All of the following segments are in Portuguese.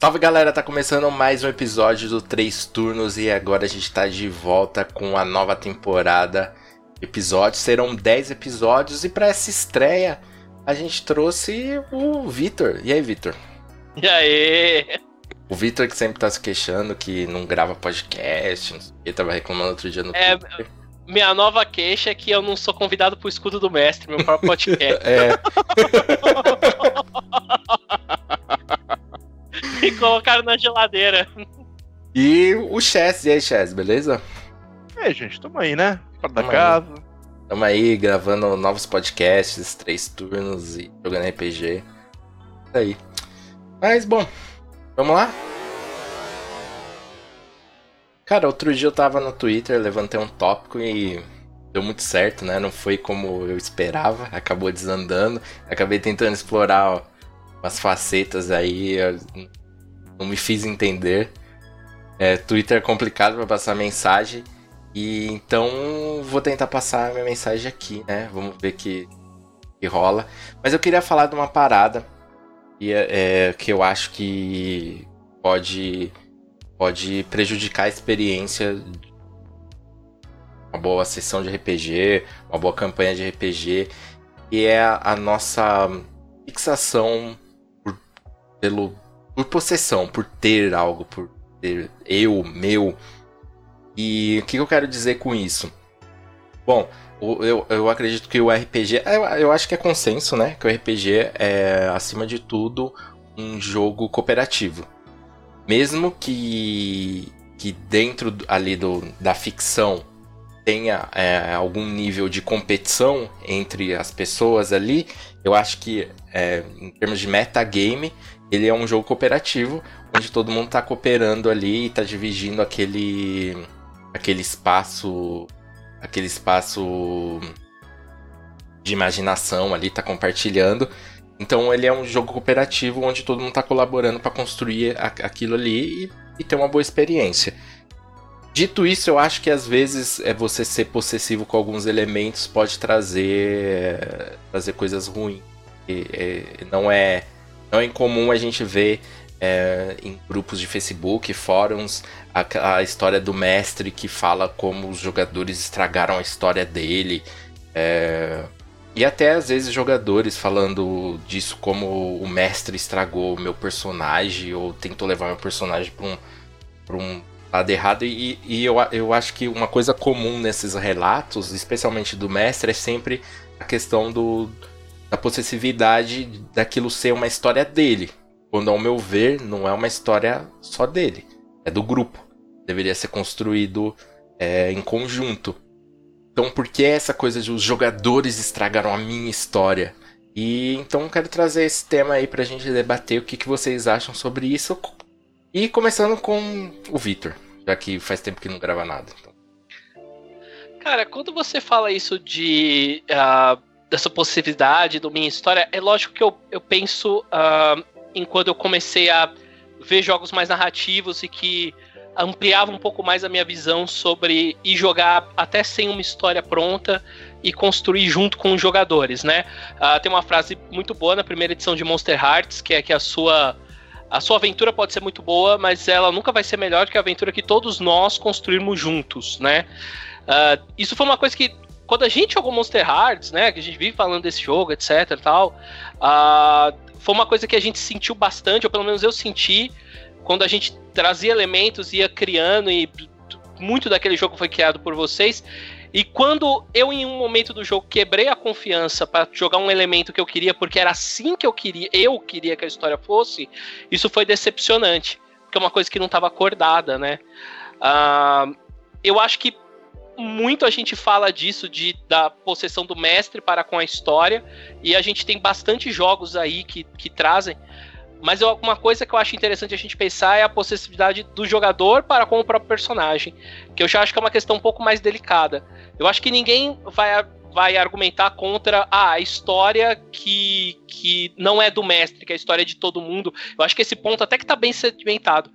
Salve galera, tá começando mais um episódio do Três Turnos e agora a gente tá de volta com a nova temporada. Episódios serão 10 episódios e para essa estreia a gente trouxe o Vitor. E aí, Vitor? E aí? O Vitor que sempre tá se queixando que não grava podcast, ele tava reclamando outro dia no é, Twitter. Minha nova queixa é que eu não sou convidado pro escudo do mestre, meu próprio podcast. é. Me colocaram na geladeira. E o Chess, e aí, Chess, beleza? É, gente, tamo aí, né? Fora da casa. Tamo aí gravando novos podcasts, três turnos e jogando RPG. Isso aí. Mas, bom, vamos lá? Cara, outro dia eu tava no Twitter, levantei um tópico e deu muito certo, né? Não foi como eu esperava, acabou desandando. Acabei tentando explorar ó, umas facetas aí, não me fiz entender. É, Twitter é complicado para passar mensagem. E então vou tentar passar minha mensagem aqui, né? Vamos ver que, que rola. Mas eu queria falar de uma parada que, é, é que eu acho que pode, pode prejudicar a experiência uma boa sessão de RPG, uma boa campanha de RPG, e é a, nossa fixação por, pelo por possessão, por ter algo, por ter eu, meu. E o que eu quero dizer com isso? Bom, eu, eu acredito que o RPG. Eu, eu acho que é consenso, né? Que o RPG é, acima de tudo, um jogo cooperativo. Mesmo que, que dentro ali do, da ficção tenha é, algum nível de competição entre as pessoas ali, eu acho que é, em termos de metagame, ele é um jogo cooperativo, onde todo mundo está cooperando ali e está dividindo aquele, aquele espaço. aquele espaço de imaginação ali, está compartilhando. Então ele é um jogo cooperativo onde todo mundo está colaborando para construir aquilo ali e, e ter uma boa experiência. Dito isso, eu acho que às vezes é você ser possessivo com alguns elementos pode trazer trazer coisas ruins. E, não é não é incomum a gente ver é, em grupos de Facebook, fóruns, a, a, história do mestre que fala como os jogadores estragaram a história dele. É, e até às vezes jogadores falando disso como o mestre estragou o meu personagem ou tentou levar meu personagem para um, um lado errado. E, e eu, eu acho que uma coisa comum nesses relatos, especialmente do mestre, é sempre a questão do, da possessividade daquilo ser uma história dele. Quando, ao meu ver, não é uma história só dele, é do grupo. Deveria ser construído é, em conjunto. Então, por que essa coisa de os jogadores estragaram a minha história? E então quero trazer esse tema aí pra gente debater o que, que vocês acham sobre isso. E começando com o Victor já que faz tempo que não grava nada. Então. Cara, quando você fala isso de uh, dessa possibilidade do minha história, é lógico que eu, eu penso uh, em quando eu comecei a ver jogos mais narrativos e que ampliava um pouco mais a minha visão sobre ir jogar até sem uma história pronta e construir junto com os jogadores, né? Uh, tem uma frase muito boa na primeira edição de Monster Hearts, que é que a sua a sua aventura pode ser muito boa, mas ela nunca vai ser melhor que a aventura que todos nós construímos juntos, né? Uh, isso foi uma coisa que quando a gente jogou Monster Hearts, né, que a gente vive falando desse jogo, etc, e tal, uh, foi uma coisa que a gente sentiu bastante, ou pelo menos eu senti, quando a gente trazia elementos, ia criando e muito daquele jogo foi criado por vocês. E quando eu, em um momento do jogo, quebrei a confiança para jogar um elemento que eu queria, porque era assim que eu queria, eu queria que a história fosse, isso foi decepcionante. Porque é uma coisa que não estava acordada, né? Uh, eu acho que muito a gente fala disso, de, da possessão do mestre para com a história, e a gente tem bastante jogos aí que, que trazem. Mas eu, uma coisa que eu acho interessante a gente pensar é a possessividade do jogador para com o próprio personagem, que eu já acho que é uma questão um pouco mais delicada. Eu acho que ninguém vai, vai argumentar contra ah, a história que, que não é do mestre, que é a história de todo mundo. Eu acho que esse ponto até que tá bem sedimentado.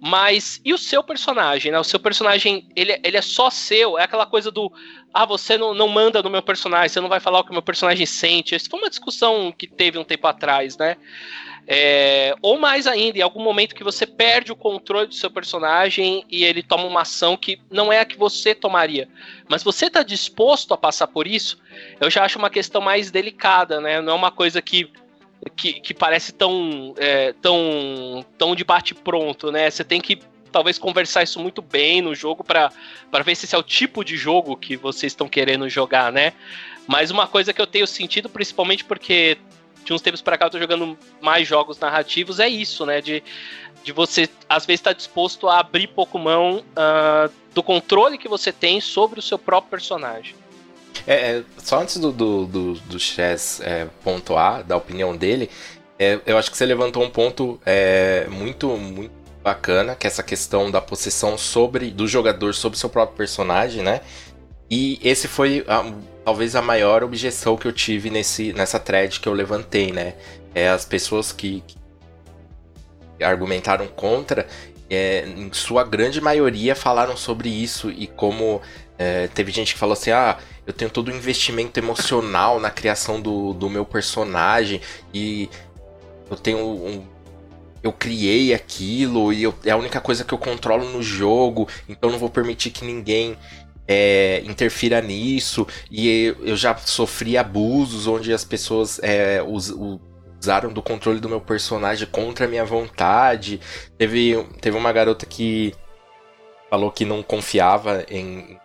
Mas e o seu personagem, né? O seu personagem, ele, ele é só seu, é aquela coisa do ah, você não, não manda no meu personagem, você não vai falar o que o meu personagem sente. Isso foi uma discussão que teve um tempo atrás, né? É, ou mais ainda, em algum momento que você perde o controle do seu personagem e ele toma uma ação que não é a que você tomaria. Mas você está disposto a passar por isso? Eu já acho uma questão mais delicada, né? Não é uma coisa que que, que parece tão, é, tão, tão de bate-pronto, né? Você tem que talvez conversar isso muito bem no jogo para ver se esse é o tipo de jogo que vocês estão querendo jogar, né? Mas uma coisa que eu tenho sentido, principalmente porque de uns tempos para cá eu tô jogando mais jogos narrativos, é isso, né? De, de você, às vezes, estar tá disposto a abrir pouco mão uh, do controle que você tem sobre o seu próprio personagem. É, é, só antes do, do, do, do Chess é, pontuar, da opinião dele, é, eu acho que você levantou um ponto é, muito, muito bacana, que é essa questão da possessão sobre do jogador sobre seu próprio personagem, né? E esse foi a, talvez a maior objeção que eu tive nesse, nessa thread que eu levantei, né? É, as pessoas que, que argumentaram contra, é, em sua grande maioria falaram sobre isso e como é, teve gente que falou assim: ah, eu tenho todo o investimento emocional na criação do, do meu personagem e eu tenho um. Eu criei aquilo e eu, é a única coisa que eu controlo no jogo, então não vou permitir que ninguém é, interfira nisso. E eu já sofri abusos onde as pessoas é, us, usaram do controle do meu personagem contra a minha vontade. Teve, teve uma garota que falou que não confiava em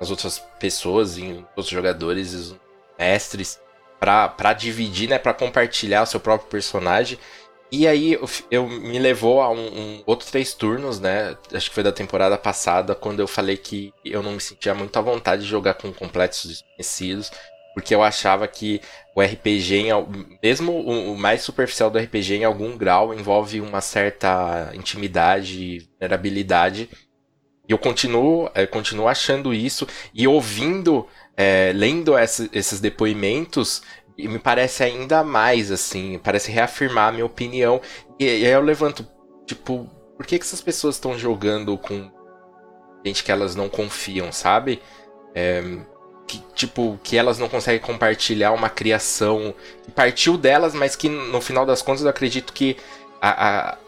as outras pessoas, em outros jogadores, os mestres, para dividir, né, para compartilhar o seu próprio personagem. E aí eu, eu me levou a um, um, outro três turnos, né? Acho que foi da temporada passada, quando eu falei que eu não me sentia muito à vontade de jogar com completos desconhecidos, porque eu achava que o RPG, em, mesmo o, o mais superficial do RPG, em algum grau, envolve uma certa intimidade e vulnerabilidade e eu continuo, é, continuo achando isso e ouvindo, é, lendo esses depoimentos, me parece ainda mais, assim, parece reafirmar a minha opinião. E, e aí eu levanto, tipo, por que, que essas pessoas estão jogando com gente que elas não confiam, sabe? É, que, tipo, que elas não conseguem compartilhar uma criação que partiu delas, mas que no final das contas eu acredito que a, a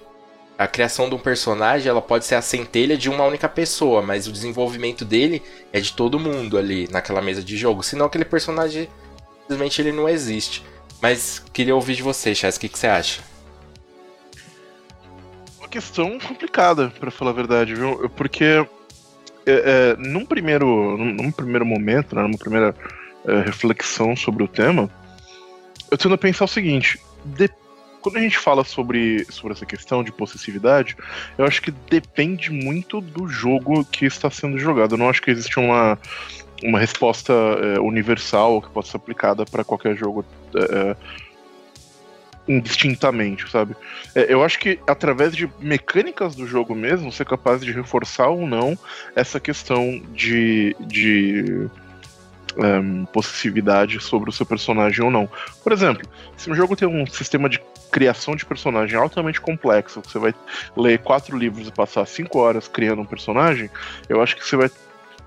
a criação de um personagem ela pode ser a centelha de uma única pessoa, mas o desenvolvimento dele é de todo mundo ali naquela mesa de jogo. Senão aquele personagem simplesmente ele não existe. Mas queria ouvir de você, Chess, o que, que você acha? Uma questão complicada, para falar a verdade, viu? Porque é, é, num, primeiro, num, num, primeiro momento, né, numa primeira é, reflexão sobre o tema, eu tendo a pensar o seguinte: depende quando a gente fala sobre, sobre essa questão de possessividade, eu acho que depende muito do jogo que está sendo jogado. Eu não acho que existe uma, uma resposta é, universal que possa ser aplicada para qualquer jogo. É, indistintamente, sabe? Eu acho que através de mecânicas do jogo mesmo, ser capaz de reforçar ou não essa questão de, de um, possessividade sobre o seu personagem ou não. Por exemplo, se um jogo tem um sistema de criação de personagem altamente complexo, você vai ler quatro livros e passar cinco horas criando um personagem, eu acho que você vai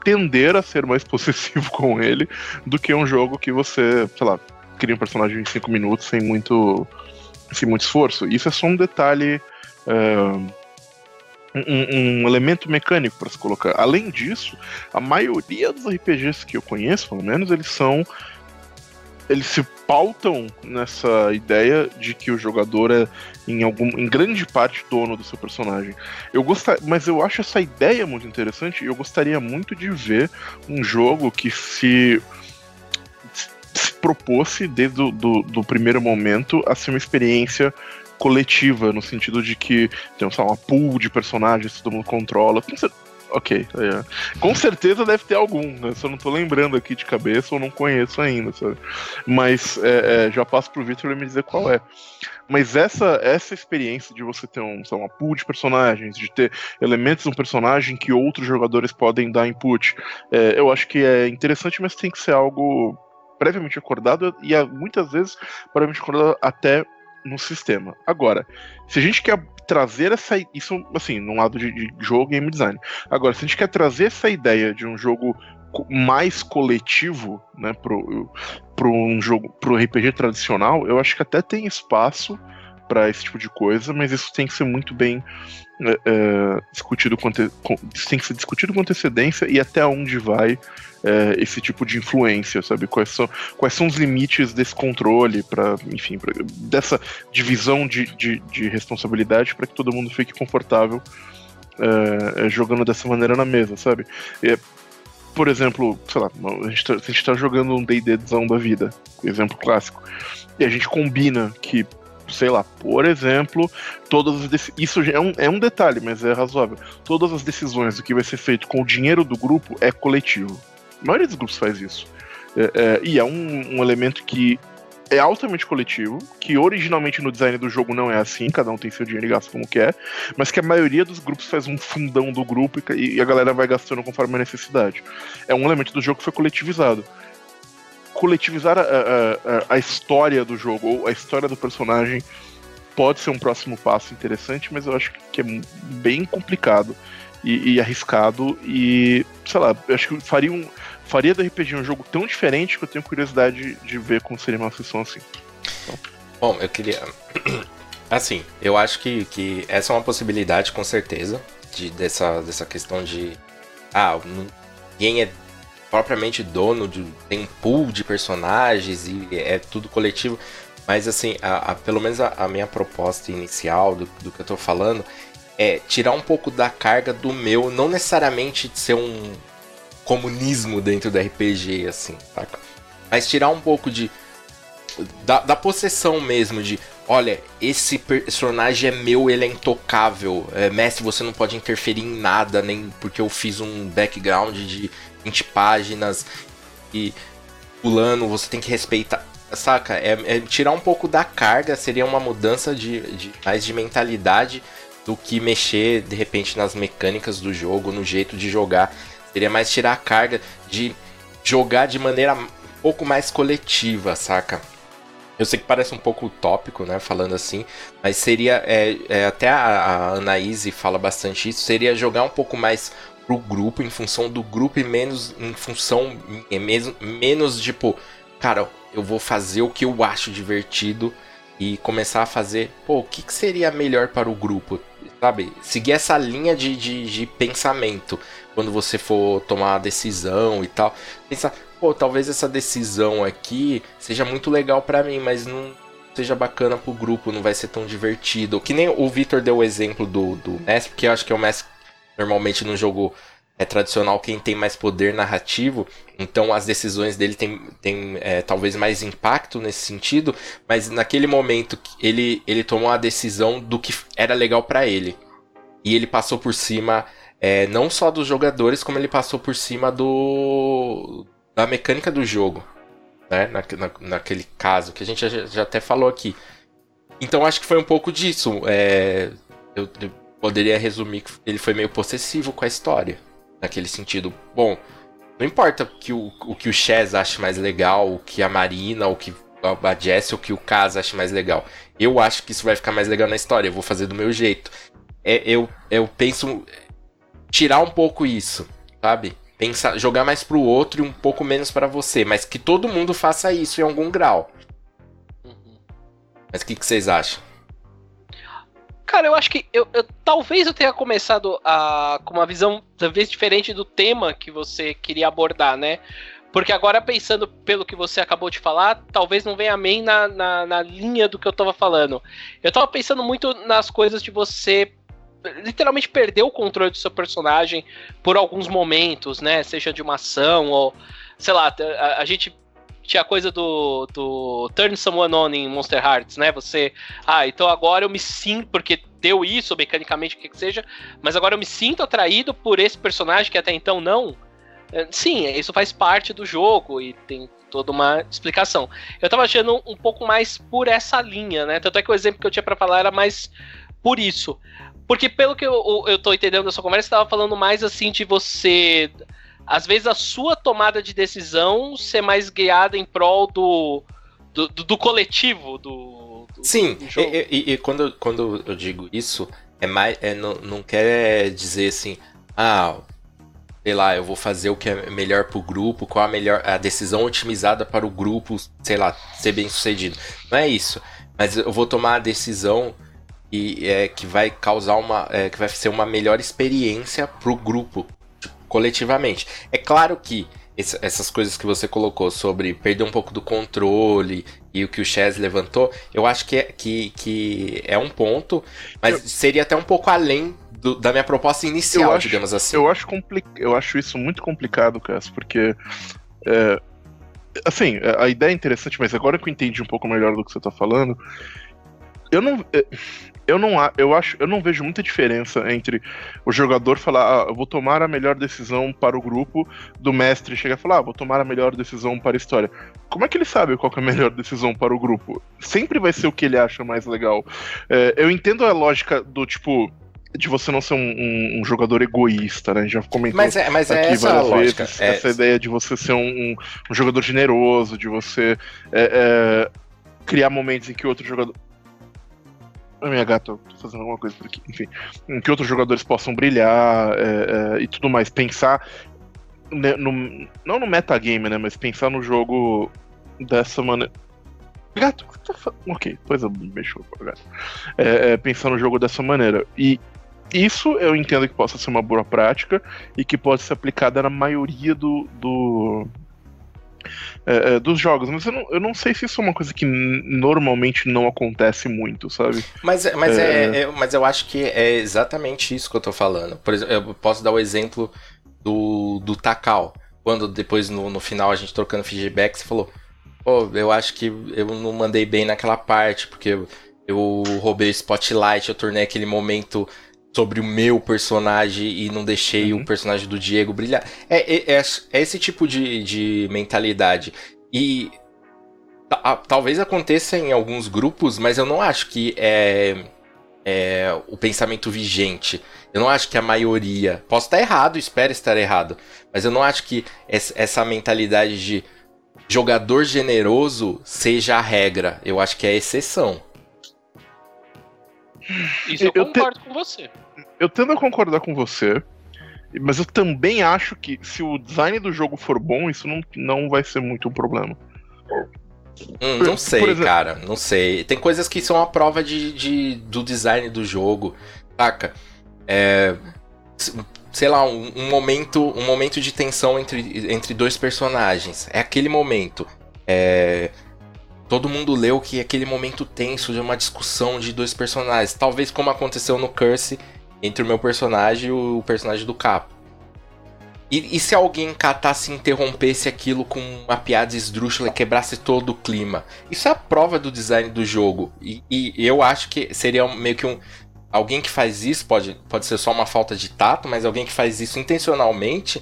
tender a ser mais possessivo com ele do que um jogo que você, sei lá, cria um personagem em cinco minutos sem muito, sem muito esforço. Isso é só um detalhe. Uh, um, um, elemento mecânico para se colocar. Além disso, a maioria dos RPGs que eu conheço, pelo menos, eles são. Eles se pautam nessa ideia de que o jogador é, em, algum, em grande parte, dono do seu personagem. Eu gostar, mas eu acho essa ideia muito interessante e eu gostaria muito de ver um jogo que se se propôs desde o do, do primeiro momento a ser uma experiência coletiva, no sentido de que tem lá, uma pool de personagens que todo mundo controla. Ok, é. com certeza deve ter algum, né? Só não tô lembrando aqui de cabeça ou não conheço ainda, sabe? Mas é, é, já passo pro Victor me dizer qual é. Mas essa, essa experiência de você ter um, uma pool de personagens, de ter elementos de um personagem que outros jogadores podem dar input, é, eu acho que é interessante, mas tem que ser algo previamente acordado e muitas vezes previamente acordado até no sistema. Agora, se a gente quer trazer essa. Isso, assim, num lado de, de jogo game design. Agora, se a gente quer trazer essa ideia de um jogo mais coletivo, né, pro, pro um jogo, pro RPG tradicional, eu acho que até tem espaço para esse tipo de coisa, mas isso tem que ser muito bem é, é, discutido com, tem que ser discutido com antecedência e até onde vai é, esse tipo de influência, sabe? Quais são, quais são os limites desse controle, para enfim, pra, dessa divisão de, de, de responsabilidade para que todo mundo fique confortável é, é, jogando dessa maneira na mesa, sabe? por exemplo, sei lá, a gente, tá, a gente tá jogando um D&Dzão da vida, exemplo clássico, e a gente combina que sei lá, por exemplo, todas as isso é um, é um detalhe, mas é razoável. Todas as decisões do que vai ser feito com o dinheiro do grupo é coletivo. A maioria dos grupos faz isso. É, é, e é um, um elemento que é altamente coletivo, que originalmente no design do jogo não é assim, cada um tem seu dinheiro e gasta como quer, mas que a maioria dos grupos faz um fundão do grupo e, e a galera vai gastando conforme a necessidade. É um elemento do jogo que foi coletivizado coletivizar a, a, a, história do jogo, ou a história do personagem, pode ser um próximo passo interessante, mas eu acho que é bem complicado e, e arriscado. E, sei lá, acho que faria, um, faria do RPG um jogo tão diferente que eu tenho curiosidade de, de ver como seria uma sessão assim. Então. Bom, eu queria. Assim, eu acho que, que essa é uma possibilidade, com certeza, de, dessa, dessa questão de. Ah, ninguém é propriamente dono de tem um pool de personagens e é tudo coletivo. Mas assim, a, a pelo menos a, a, minha proposta inicial do, do que eu tô falando é tirar um pouco da carga do meu, não necessariamente de ser um comunismo dentro do RPG, assim, saca? Mas tirar um pouco de. Da, da possessão mesmo, de olha, esse personagem é meu, ele é intocável. É, mestre, você não pode interferir em nada, nem porque eu fiz um background de 20 páginas e pulando, você tem que respeitar. Saca? É, é, tirar um pouco da carga, seria uma mudança de, de, mais de mentalidade do que mexer de repente nas mecânicas do jogo, no jeito de jogar. Seria mais tirar a carga de jogar de maneira um pouco mais coletiva, saca? Eu sei que parece um pouco utópico, né, falando assim, mas seria, é, é, até a, a Anaíse fala bastante isso, seria jogar um pouco mais pro grupo, em função do grupo e menos em função é mesmo, menos tipo, cara, eu vou fazer o que eu acho divertido e começar a fazer, pô, o que, que seria melhor para o grupo, sabe? Seguir essa linha de, de, de pensamento quando você for tomar uma decisão e tal. Pensar, pô, talvez essa decisão aqui seja muito legal para mim, mas não seja bacana pro grupo, não vai ser tão divertido. Que nem o Victor deu o exemplo do, do mestre, porque eu acho que é o mestre normalmente no jogo é tradicional quem tem mais poder narrativo, então as decisões dele tem, tem é, talvez mais impacto nesse sentido, mas naquele momento ele, ele tomou a decisão do que era legal para ele. E ele passou por cima é, não só dos jogadores, como ele passou por cima do da mecânica do jogo. Né? Na, na, naquele caso, que a gente já, já, até falou aqui. Então acho que foi um pouco disso. É, eu, eu poderia resumir que ele foi meio possessivo com a história. Naquele sentido, bom, não importa que o, o que o Chaz ache mais legal, o que a Marina, o que a Jess, o que o Kaz ache mais legal. Eu acho que isso vai ficar mais legal na história, eu vou fazer do meu jeito. É, eu, eu penso tirar um pouco isso, sabe? Pensar, jogar mais pro outro e um pouco menos para você, mas que todo mundo faça isso em algum grau. Uhum. Mas o que, que vocês acham? Cara, eu acho que eu, eu, talvez eu tenha começado a, com uma visão talvez diferente do tema que você queria abordar, né? Porque agora, pensando pelo que você acabou de falar, talvez não venha bem na, na, na linha do que eu tava falando. Eu tava pensando muito nas coisas de você literalmente perder o controle do seu personagem por alguns momentos, né? Seja de uma ação ou. Sei lá, a, a gente tinha a coisa do, do Turn Someone On em Monster Hearts, né? Você, ah, então agora eu me sinto, porque deu isso mecanicamente, o que que seja, mas agora eu me sinto atraído por esse personagem que até então não. É, sim, isso faz parte do jogo e tem toda uma explicação. Eu tava achando um pouco mais por essa linha, né? Tanto é que o exemplo que eu tinha para falar era mais por isso. Porque pelo que eu, eu tô entendendo da sua conversa, você tava falando mais assim de você às vezes a sua tomada de decisão ser mais guiada em prol do, do, do, do coletivo, do, Sim, e, e, e, quando, quando eu digo isso, é mais, é, não, não quer dizer assim, ah, sei lá, eu vou fazer o que é melhor pro grupo, qual a melhor a decisão otimizada para o grupo, sei lá, ser bem sucedido. Não é isso. Mas eu vou tomar a decisão e, é, que vai causar uma. É, que vai ser uma melhor experiência pro grupo, tipo, coletivamente. É claro que essas coisas que você colocou sobre perder um pouco do controle e o que o Chaz levantou, eu acho que é, que, que é um ponto, mas eu... seria até um pouco além do, da minha proposta inicial, acho, digamos assim. Eu acho, eu acho isso muito complicado, Cass, porque. É, assim, a ideia é interessante, mas agora que eu entendi um pouco melhor do que você está falando, eu não. Eu não, eu acho, eu não vejo muita diferença entre o jogador falar, ah, eu vou tomar a melhor decisão para o grupo, do mestre chegar e falar, ah, vou tomar a melhor decisão para a história. Como é que ele sabe qual é a melhor decisão para o grupo? Sempre vai ser o que ele acha mais legal. É, eu entendo a lógica do tipo, de você não ser um, um, um, jogador egoísta, né? A gente já comentou mas é, mas é aqui essa várias lógica. vezes é... essa ideia de você ser um, um jogador generoso, de você é, é, criar momentos em que outro jogador. A minha gata, tô fazendo alguma coisa por aqui, enfim. Em que outros jogadores possam brilhar é, e tudo mais. Pensar. Né, no, não no metagame, né? Mas pensar no jogo dessa maneira. Gato, tá ok, depois eu mexo com o gato. É, é, pensar no jogo dessa maneira. E isso eu entendo que possa ser uma boa prática e que pode ser aplicada na maioria do, do é, é, dos jogos, mas eu não, eu não sei se isso é uma coisa que normalmente não acontece muito, sabe? Mas, é, mas, é... é... é mas eu acho que é exatamente isso que eu tô falando. Por exemplo, eu posso dar o exemplo do, do Takal. Quando depois no, no final a gente trocando feedback, você falou: Pô, eu acho que eu não mandei bem naquela parte, porque eu, eu roubei o spotlight, eu tornei aquele momento sobre o meu personagem e não deixei uhum. o personagem do Diego brilhar. É, é, é, é esse tipo de, de mentalidade. E talvez aconteça em alguns grupos, mas eu não acho que é, é, o pensamento vigente. Eu não acho que a maioria. Posso estar errado, espero estar errado. Mas eu não acho que essa mentalidade de jogador generoso seja a regra. Eu acho que é a exceção. Isso eu, eu concordo te... com você eu tendo a concordar com você, mas eu também acho que se o design do jogo for bom, isso não, não vai ser muito um problema. Hum, não sei, exemplo... cara, não sei. Tem coisas que são a prova de, de do design do jogo, saca? É, sei lá, um, um, momento, um momento de tensão entre, entre dois personagens. É aquele momento. É, todo mundo leu que aquele momento tenso de uma discussão de dois personagens. Talvez como aconteceu no Curse entre o meu personagem e o personagem do capo. E, e, se alguém catasse e interrompesse aquilo com uma piada esdrúxula e quebrasse todo o clima? Isso é a prova do design do jogo. E, e, eu acho que seria meio que um. Alguém que faz isso pode, pode ser só uma falta de tato, mas alguém que faz isso intencionalmente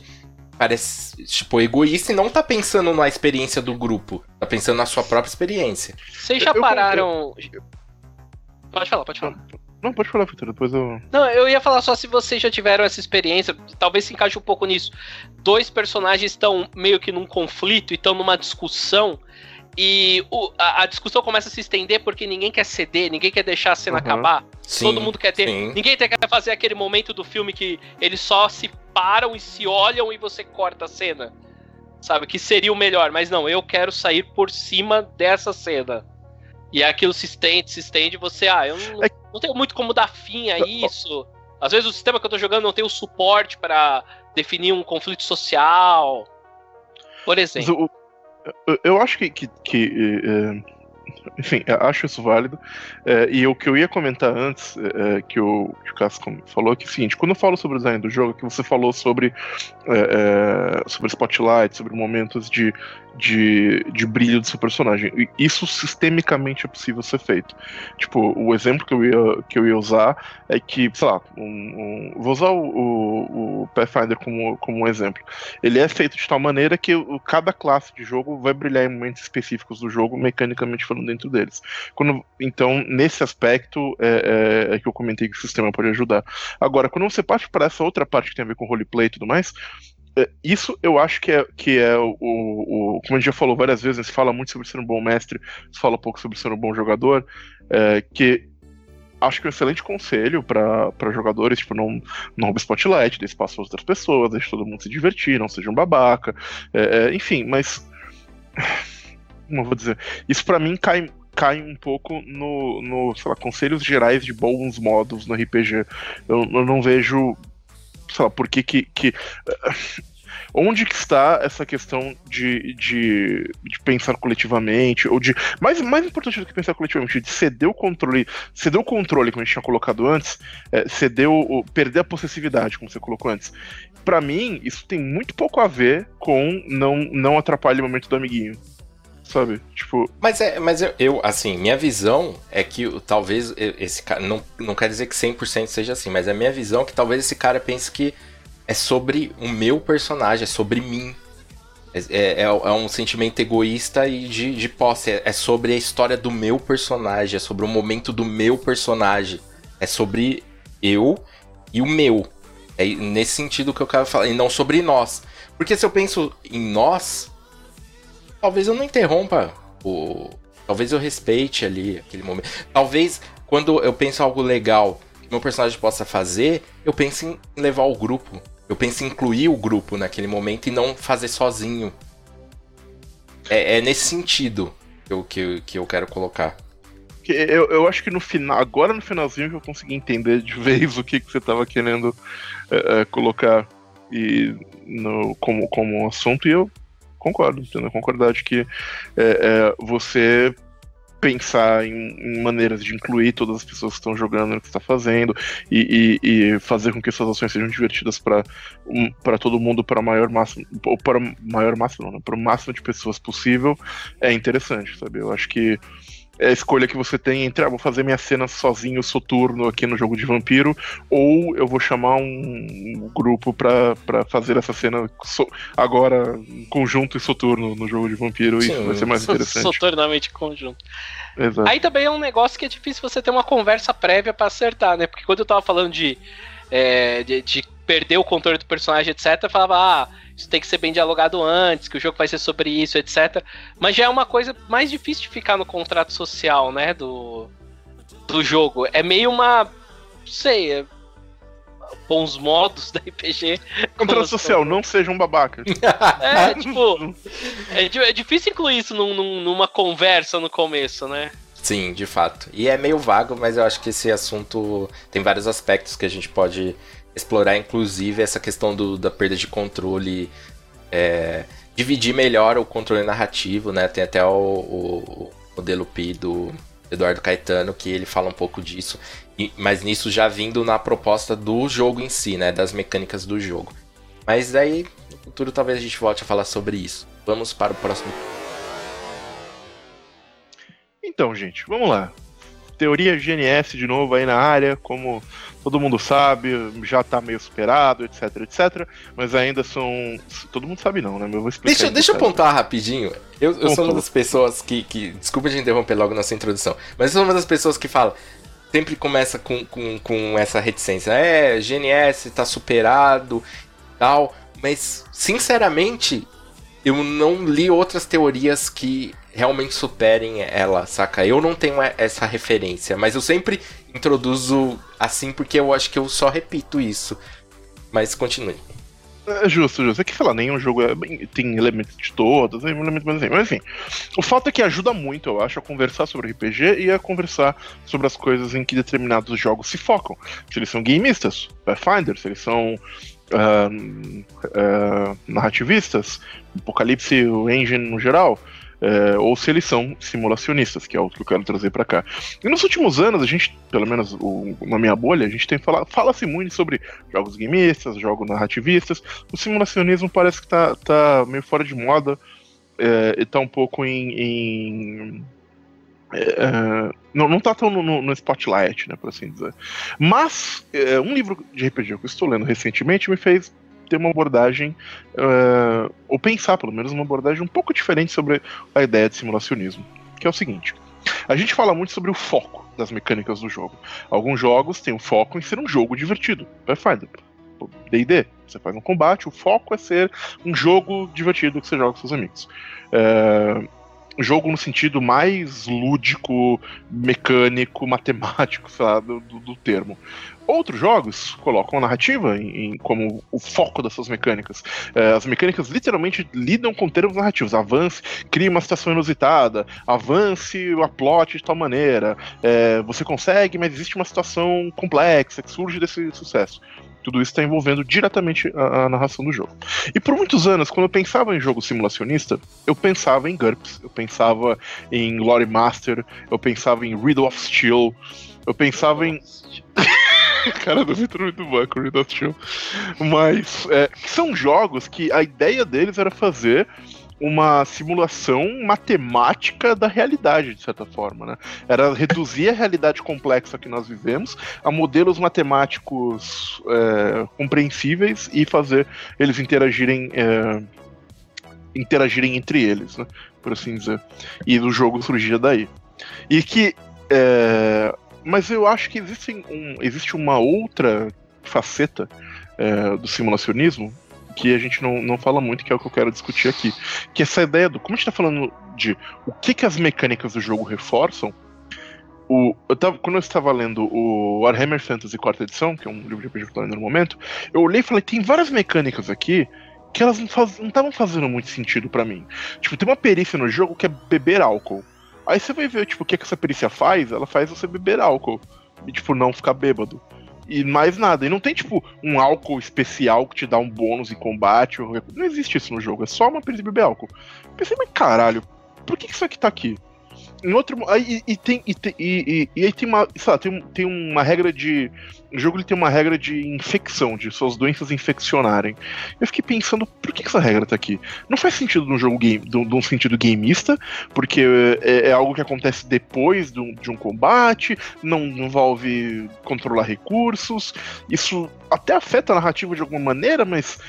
parece, tipo, egoísta e não tá pensando na experiência do grupo. Tá pensando na sua própria experiência. Vocês já pararam. Pode falar, pode falar. Não, pode falar, Vitor, depois eu. Não, eu ia falar só se vocês já tiveram essa experiência, talvez se encaixe um pouco nisso. Dois personagens estão meio que num conflito e estão numa discussão. E o, a, a, discussão começa a se estender porque ninguém quer ceder, ninguém quer deixar a cena uhum. acabar. Sim, Todo mundo quer ter. Sim. Ninguém quer fazer aquele momento do filme que eles só se param e se olham e você corta a cena. Sabe? Que seria o melhor. Mas não, eu quero sair por cima dessa cena. E aquilo se estende, se estende, você, ah, eu não, é... não tenho muito como dar fim a isso. Às vezes o sistema que eu tô jogando não tem o suporte para definir um conflito social. Por exemplo. Eu, eu acho que, que, que é enfim, acho isso válido. É, e o que eu ia comentar antes, é, que, o, que o falou, é que é o seguinte, quando eu falo sobre o design do jogo, que você falou sobre, é, é sobre spotlight, sobre momentos de, de, de brilho do seu personagem. Isso sistemicamente é possível ser feito. Tipo, o exemplo que eu ia, que eu ia usar é que, sei lá, um, um, vou usar o, o, o, Pathfinder como, como um exemplo. Ele é feito de tal maneira que cada classe de jogo vai brilhar em momentos específicos do jogo, mecanicamente falando dentro deles. Quando, então, nesse aspecto, é, é, é que eu comentei que o sistema pode ajudar. Agora, quando você parte para essa outra parte que tem a ver com roleplay e tudo mais, isso eu acho que é, que é o, o, Como a gente já falou várias vezes, se fala muito sobre ser um bom mestre, se fala pouco sobre ser um bom jogador. é, que acho que é um excelente conselho para jogadores, tipo, não, não roube spotlight, dê espaço para outras pessoas, deixe todo mundo se divertir, não seja um babaca, é, é, enfim, mas. Como eu vou dizer? Isso para mim cai, cai um pouco no, no, sei lá, conselhos gerais de bons modos no RPG. Eu, eu não vejo, sei lá, por que que. que onde que está essa questão de, de, de, pensar coletivamente, ou de. Mais, mais importante do que pensar coletivamente, de ceder o controle. Ceder o controle, como a gente tinha colocado antes, é, ceder o, perder a possessividade, como você colocou antes. Para mim, isso tem muito pouco a ver com não, não atrapalhe o momento do amiguinho sabe? Tipo. Mas é, mas eu, eu, assim, minha visão é que talvez esse cara. Não, não quer dizer que 100% seja assim, mas a minha visão é que talvez esse cara pense que é sobre o meu personagem, é sobre mim. É, é, é, é um sentimento egoísta e de, de posse. É, é, sobre a história do meu personagem, é sobre o momento do meu personagem. É sobre eu e o meu. É nesse sentido que eu quero falar, e não sobre nós. Porque se eu penso em nós, talvez eu não interrompa o. Talvez eu respeite ali aquele momento. Talvez quando eu penso algo legal que meu personagem possa fazer, eu penso em levar o grupo eu penso em incluir o grupo naquele momento e não fazer sozinho. É, é nesse sentido que eu, que, que eu quero colocar. Eu, eu acho que no final, agora no finalzinho que eu consegui entender de vez o que, que você estava querendo é, é, colocar e no, como, como assunto, e eu concordo, entendeu? Concordar de que é, é, você pensar em, em, maneiras de incluir todas as pessoas que estão jogando no que está fazendo e, e, e, fazer com que essas ações sejam divertidas para um, para todo mundo para maior máximo ou para maior máximo não, né? para o máximo de pessoas possível é interessante sabe eu acho que é a escolha que você tem entre, ah, vou fazer minha cena sozinho, soturno aqui no jogo de vampiro, ou eu vou chamar um, grupo para fazer essa cena so, agora conjunto e soturno no jogo de vampiro, Sim, isso vai ser mais interessante. Soturnamente conjunto. Exato. Aí também é um negócio que é difícil você ter uma conversa prévia para acertar, né? Porque quando eu tava falando de, é, de, de perder o controle do personagem, etc., eu falava, ah isso tem que ser bem dialogado antes, que o jogo vai ser sobre isso, etc. Mas já é uma coisa mais difícil de ficar no contrato social, né, do, do jogo. É meio uma, não sei, é, bons modos da RPG. Contrato social, não sejam babacas. É, tipo, é, é, difícil incluir isso num, num, numa conversa no começo, né? Sim, de fato. E é meio vago, mas eu acho que esse assunto tem vários aspectos que a gente pode explorar inclusive essa questão do, da perda de controle, é, dividir melhor o controle narrativo, né? Tem até o, o, modelo Pi do Eduardo Caetano que ele fala um pouco disso, e, mas nisso já vindo na proposta do jogo em si, né? Das mecânicas do jogo. Mas daí no futuro talvez a gente volte a falar sobre isso. Vamos para o próximo. Então, gente, vamos lá. Teoria GNS de novo aí na área, como todo mundo sabe, já tá meio superado, etc, etc. Mas ainda são. Todo mundo sabe não, né? Eu vou explicar. Deixa, deixa eu pontuar rapidinho. Eu, eu sou uma das pessoas que, que. Desculpa de interromper logo nessa introdução. Mas eu sou uma das pessoas que fala. Sempre começa com, com, com essa reticência. É, GNS tá superado e tal. Mas, sinceramente, eu não li outras teorias que realmente superem ela, saca? Eu não tenho essa referência, mas eu sempre introduzo assim porque eu acho que eu só repito isso. Mas continue. É justo, justo. É que falar, nenhum jogo é, tem elementos de todos, tem elementos mais assim. Mas enfim, o fato é que ajuda muito, eu acho, a conversar sobre RPG e a conversar sobre as coisas em que determinados jogos se focam. Se eles são gameistas, Pathfinder, se eles são uh, uh, narrativistas, Apocalipse Engine no geral, é, ou se eles são simulacionistas, que é o que eu quero trazer para cá. E nos últimos anos, a gente, pelo menos o, na minha bolha, a gente tem falado, fala-se muito sobre jogos gameistas, jogos narrativistas. O simulacionismo parece que tá, tá meio fora de moda é, e tá um pouco em. em é, não, não tá tão no, no, spotlight, né, por assim dizer. Mas, é, um livro de RPG que eu estou lendo recentemente me fez ter uma abordagem, uh, ou pensar pelo menos uma abordagem um pouco diferente sobre a ideia de simulacionismo. Que é o seguinte: a gente fala muito sobre o foco das mecânicas do jogo. Alguns jogos têm o foco em ser um jogo divertido. Pathfinder. D&D, você faz um combate, o foco é ser um jogo divertido que você joga com seus amigos. Uh, jogo no sentido mais lúdico, mecânico, matemático, sei lá, do, do termo. Outros jogos colocam a narrativa em, em, como o foco das suas mecânicas. É, as mecânicas literalmente lidam com termos narrativos. Avance, crie uma situação inusitada, avance a plot de tal maneira. É, você consegue, mas existe uma situação complexa que surge desse sucesso. Tudo isso está envolvendo diretamente a, a, narração do jogo. E por muitos anos, quando eu pensava em jogo simulacionista, eu pensava em GURPS, eu pensava em Lore Master, eu pensava em Riddle of Steel, eu pensava em. Cara do Victor muito bom com Riddle of Steel. Mas é, são jogos que a ideia deles era fazer uma simulação matemática da realidade, de certa forma. Né? Era reduzir a realidade complexa que nós vivemos a modelos matemáticos é, compreensíveis e fazer eles interagirem. É, interagirem entre eles, né? por assim dizer. E o jogo surgia daí. E que. É, mas eu acho que existe, um, existe uma outra faceta é, do simulacionismo que a gente não, não fala muito, que é o que eu quero discutir aqui. Que essa ideia do. Como a gente tá falando de o que, que as mecânicas do jogo reforçam, o, eu tava, quando eu estava lendo o Warhammer Fantasy quarta edição, que é um livro de RPG que eu tô lendo no momento, eu olhei e falei, tem várias mecânicas aqui que elas não estavam fazendo muito sentido para mim. Tipo, tem uma perícia no jogo que é beber álcool. Aí você vai ver, tipo, o que, que essa perícia faz, ela faz você beber álcool. E, tipo, não ficar bêbado e mais nada. E não tem, tipo, um álcool especial que te dá um bônus em combate. Ou... Não existe isso no jogo, é só uma beber álcool. Pensei, mas caralho, por que isso aqui tá aqui? Em outro. Aí, e, tem, e, e, e, aí tem uma. Lá, tem, tem uma regra de. O jogo ele tem uma regra de infecção, de suas doenças infeccionarem. Eu fiquei pensando, por que essa regra tá aqui? Não faz sentido num jogo game, de um sentido gameista, porque é, é algo que acontece depois de um, de um combate, não envolve controlar recursos. Isso até afeta a narrativa de alguma maneira, mas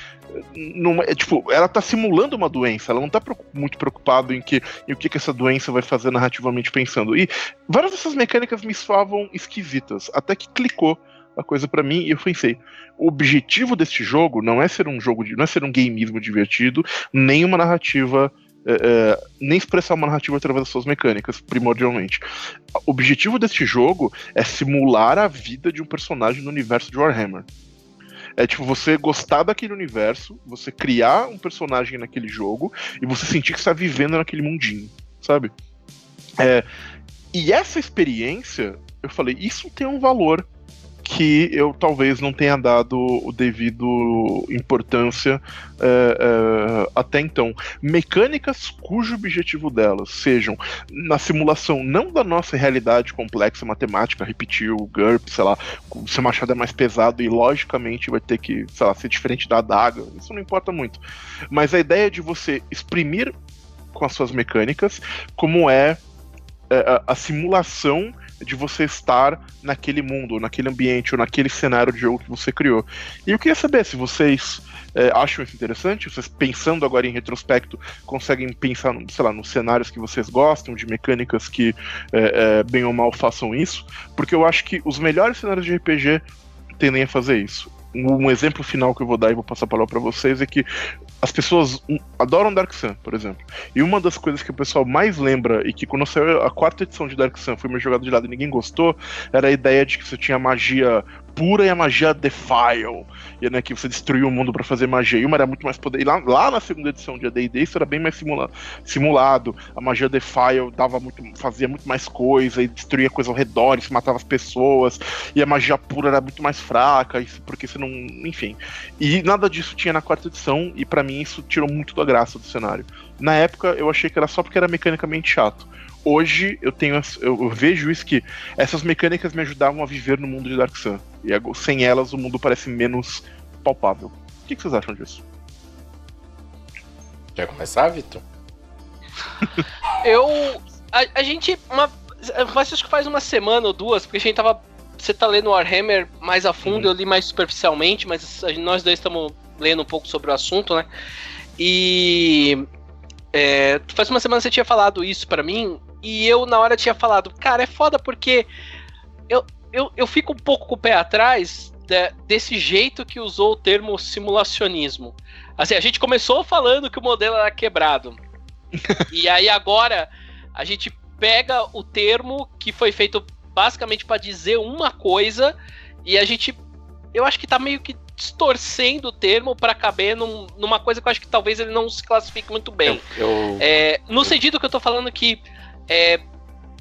não, é, tipo, ela tá simulando uma doença, ela não tá muito preocupada em, que, em o que, que essa doença vai fazer narrativamente pensando. E várias dessas mecânicas me soavam esquisitas, até que clicou a coisa para mim e eu pensei, o objetivo deste jogo não é ser um jogo de, não é ser um gameismo divertido, nem uma narrativa é, é, nem expressar uma narrativa através das suas mecânicas, primordialmente. O objetivo deste jogo é simular a vida de um personagem no universo de Warhammer. É tipo você gostar daquele universo, você criar um personagem naquele jogo e você sentir que está vivendo naquele mundinho, sabe? É, e essa experiência, eu falei, isso tem um valor que eu talvez não tenha dado o devido importância é, é, até então. Mecânicas cujo objetivo delas sejam na simulação não da nossa realidade complexa matemática, repetir o GURP, sei lá, o seu machado é mais pesado e logicamente vai ter que, sei lá, ser diferente da adaga, isso não importa muito. Mas a ideia de você exprimir com as suas mecânicas como é, é a, a simulação de você estar naquele mundo, naquele ambiente, ou naquele cenário de jogo que você criou. E eu queria saber se vocês é, acham isso interessante, vocês pensando agora em retrospecto, conseguem pensar, sei lá, nos cenários que vocês gostam, de mecânicas que é, é, bem ou mal façam isso, porque eu acho que os melhores cenários de RPG tendem a fazer isso um exemplo final que eu vou dar e vou passar a palavra para vocês é que as pessoas adoram Dark Sun, por exemplo. E uma das coisas que o pessoal mais lembra, e que quando saiu a quarta edição de Dark Sun foi meio jogado de lado e ninguém gostou, era a ideia de que você tinha magia pura e a magia Defile. E né, que você destruiu o mundo para fazer magia. E uma era muito mais poder. E lá, lá na segunda edição de AD&D isso era bem mais simula simulado. A magia Defile dava muito, fazia muito mais coisa e destruía coisa ao redor, e matava as pessoas. E a magia pura era muito mais fraca, porque você não, enfim. E nada disso tinha na quarta edição e para mim isso tirou muito da graça do cenário. Na época eu achei que era só porque era mecanicamente chato hoje eu tenho eu vejo isso que essas mecânicas me ajudavam a viver no mundo de Dark Sun. E sem elas o mundo parece menos palpável. O que, vocês acham disso? Quer começar, Vitor? eu. A, a, gente. Uma, acho que faz uma semana ou duas, porque a gente tava. Você tá lendo Warhammer mais a fundo, uhum. eu li mais superficialmente, mas nós dois estamos lendo um pouco sobre o assunto, né? E. É, faz uma semana você tinha falado isso para mim, e eu na hora tinha falado, cara, é foda porque eu, eu, eu fico um pouco com o pé atrás de, desse jeito que usou o termo simulacionismo. Assim, a gente começou falando que o modelo era quebrado. e aí agora a gente pega o termo que foi feito basicamente para dizer uma coisa e a gente eu acho que tá meio que distorcendo o termo para caber num, numa coisa que eu acho que talvez ele não se classifique muito bem. Eu, eu... É, no sentido que eu tô falando que é,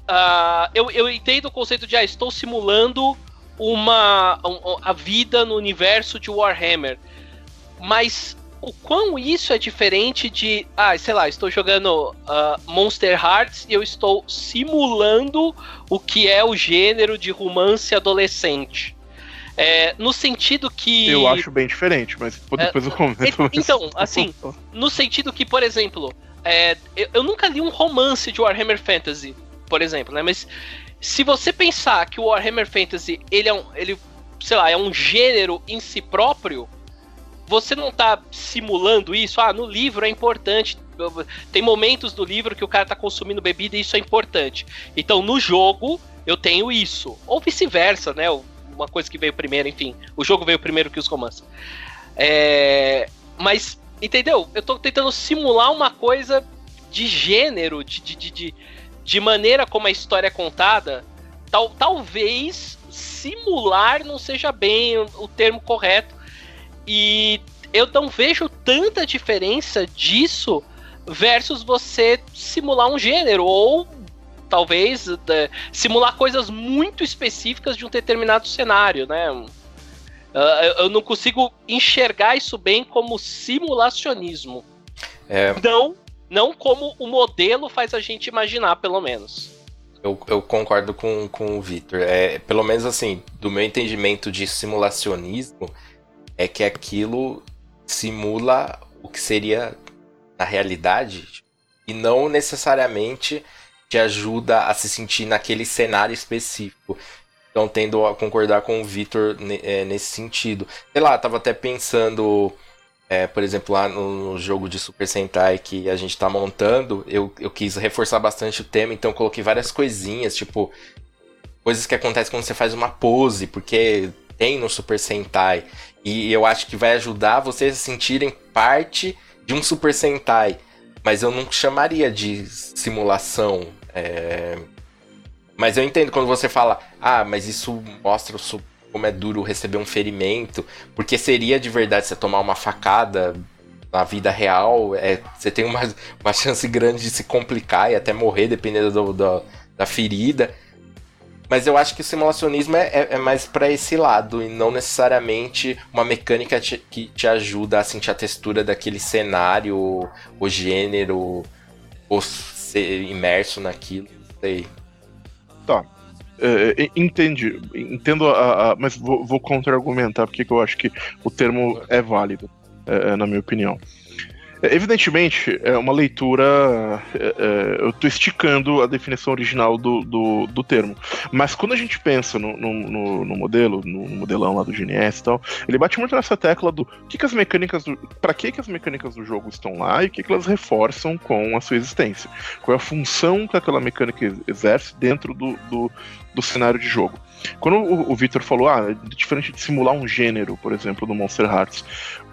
uh, eu, eu entendo o conceito de ah, estou simulando uma um, a vida no universo de Warhammer, mas o quão isso é diferente de, ah, sei lá, estou jogando uh, Monster Hearts e eu estou simulando o que é o gênero de romance adolescente. É, no sentido que. Eu acho bem diferente, mas depois é, eu comento. Então, assim, no sentido que, por exemplo, é, eu, eu, nunca li um romance de Warhammer Fantasy, por exemplo, né? Mas se você pensar que o Warhammer Fantasy ele é um, ele, sei lá, é um gênero em si próprio, você não tá simulando isso. Ah, no livro é importante. Tem momentos do livro que o cara tá consumindo bebida e isso é importante. Então, no jogo, eu tenho isso. Ou vice-versa, né? Uma coisa que veio primeiro, enfim. O jogo veio primeiro que os romances. É... Mas, entendeu? Eu tô tentando simular uma coisa de gênero, de, de, de, de maneira como a história é contada. Tal, talvez simular não seja bem o, o termo correto e eu não vejo tanta diferença disso versus você simular um gênero ou talvez de, simular coisas muito específicas de um determinado cenário, né? Uh, eu não consigo enxergar isso bem como simulacionismo. É... Não, não como o modelo faz a gente imaginar, pelo menos. Eu, eu concordo com, com o Victor. É, pelo menos assim, do meu entendimento de simulacionismo, é que aquilo simula o que seria na realidade e não necessariamente te ajuda a se sentir naquele cenário específico. Então tendo a concordar com o Vitor é, nesse sentido. Sei lá, tava até pensando, é, por exemplo, lá no jogo de Super Sentai que a gente tá montando, eu, eu quis reforçar bastante o tema, então coloquei várias coisinhas, tipo, coisas que acontecem quando você faz uma pose, porque tem no Super Sentai. E eu acho que vai ajudar vocês a sentirem parte de um Super Sentai. Mas eu não chamaria de simulação. É... Mas eu entendo quando você fala, ah, mas isso mostra como é duro receber um ferimento. Porque seria de verdade você tomar uma facada na vida real. É, você tem uma, uma chance grande de se complicar e até morrer, dependendo do, do da ferida. Mas eu acho que o simulacionismo é, é, é mais para esse lado e não necessariamente uma mecânica te, que te ajuda a sentir a textura daquele cenário, o gênero, ou ser imerso naquilo, sei. Tá. É, é. Entendo a, a mas vou, vou contra-argumentar porque eu acho que o termo é válido, é, é na minha opinião. É, evidentemente, é uma leitura. É, é, eu estou esticando a definição original do, do, do, termo. Mas quando a gente pensa no, no, no, modelo, no modelão lá do GNS e tal, ele bate muito nessa tecla do que, que as mecânicas. para que, que as mecânicas do jogo estão lá e o que, que elas reforçam com a sua existência. Qual é a função que aquela mecânica exerce dentro do, do, do cenário de jogo. Quando o, o Victor falou, ah, é diferente de simular um gênero, por exemplo, do Monster Hearts,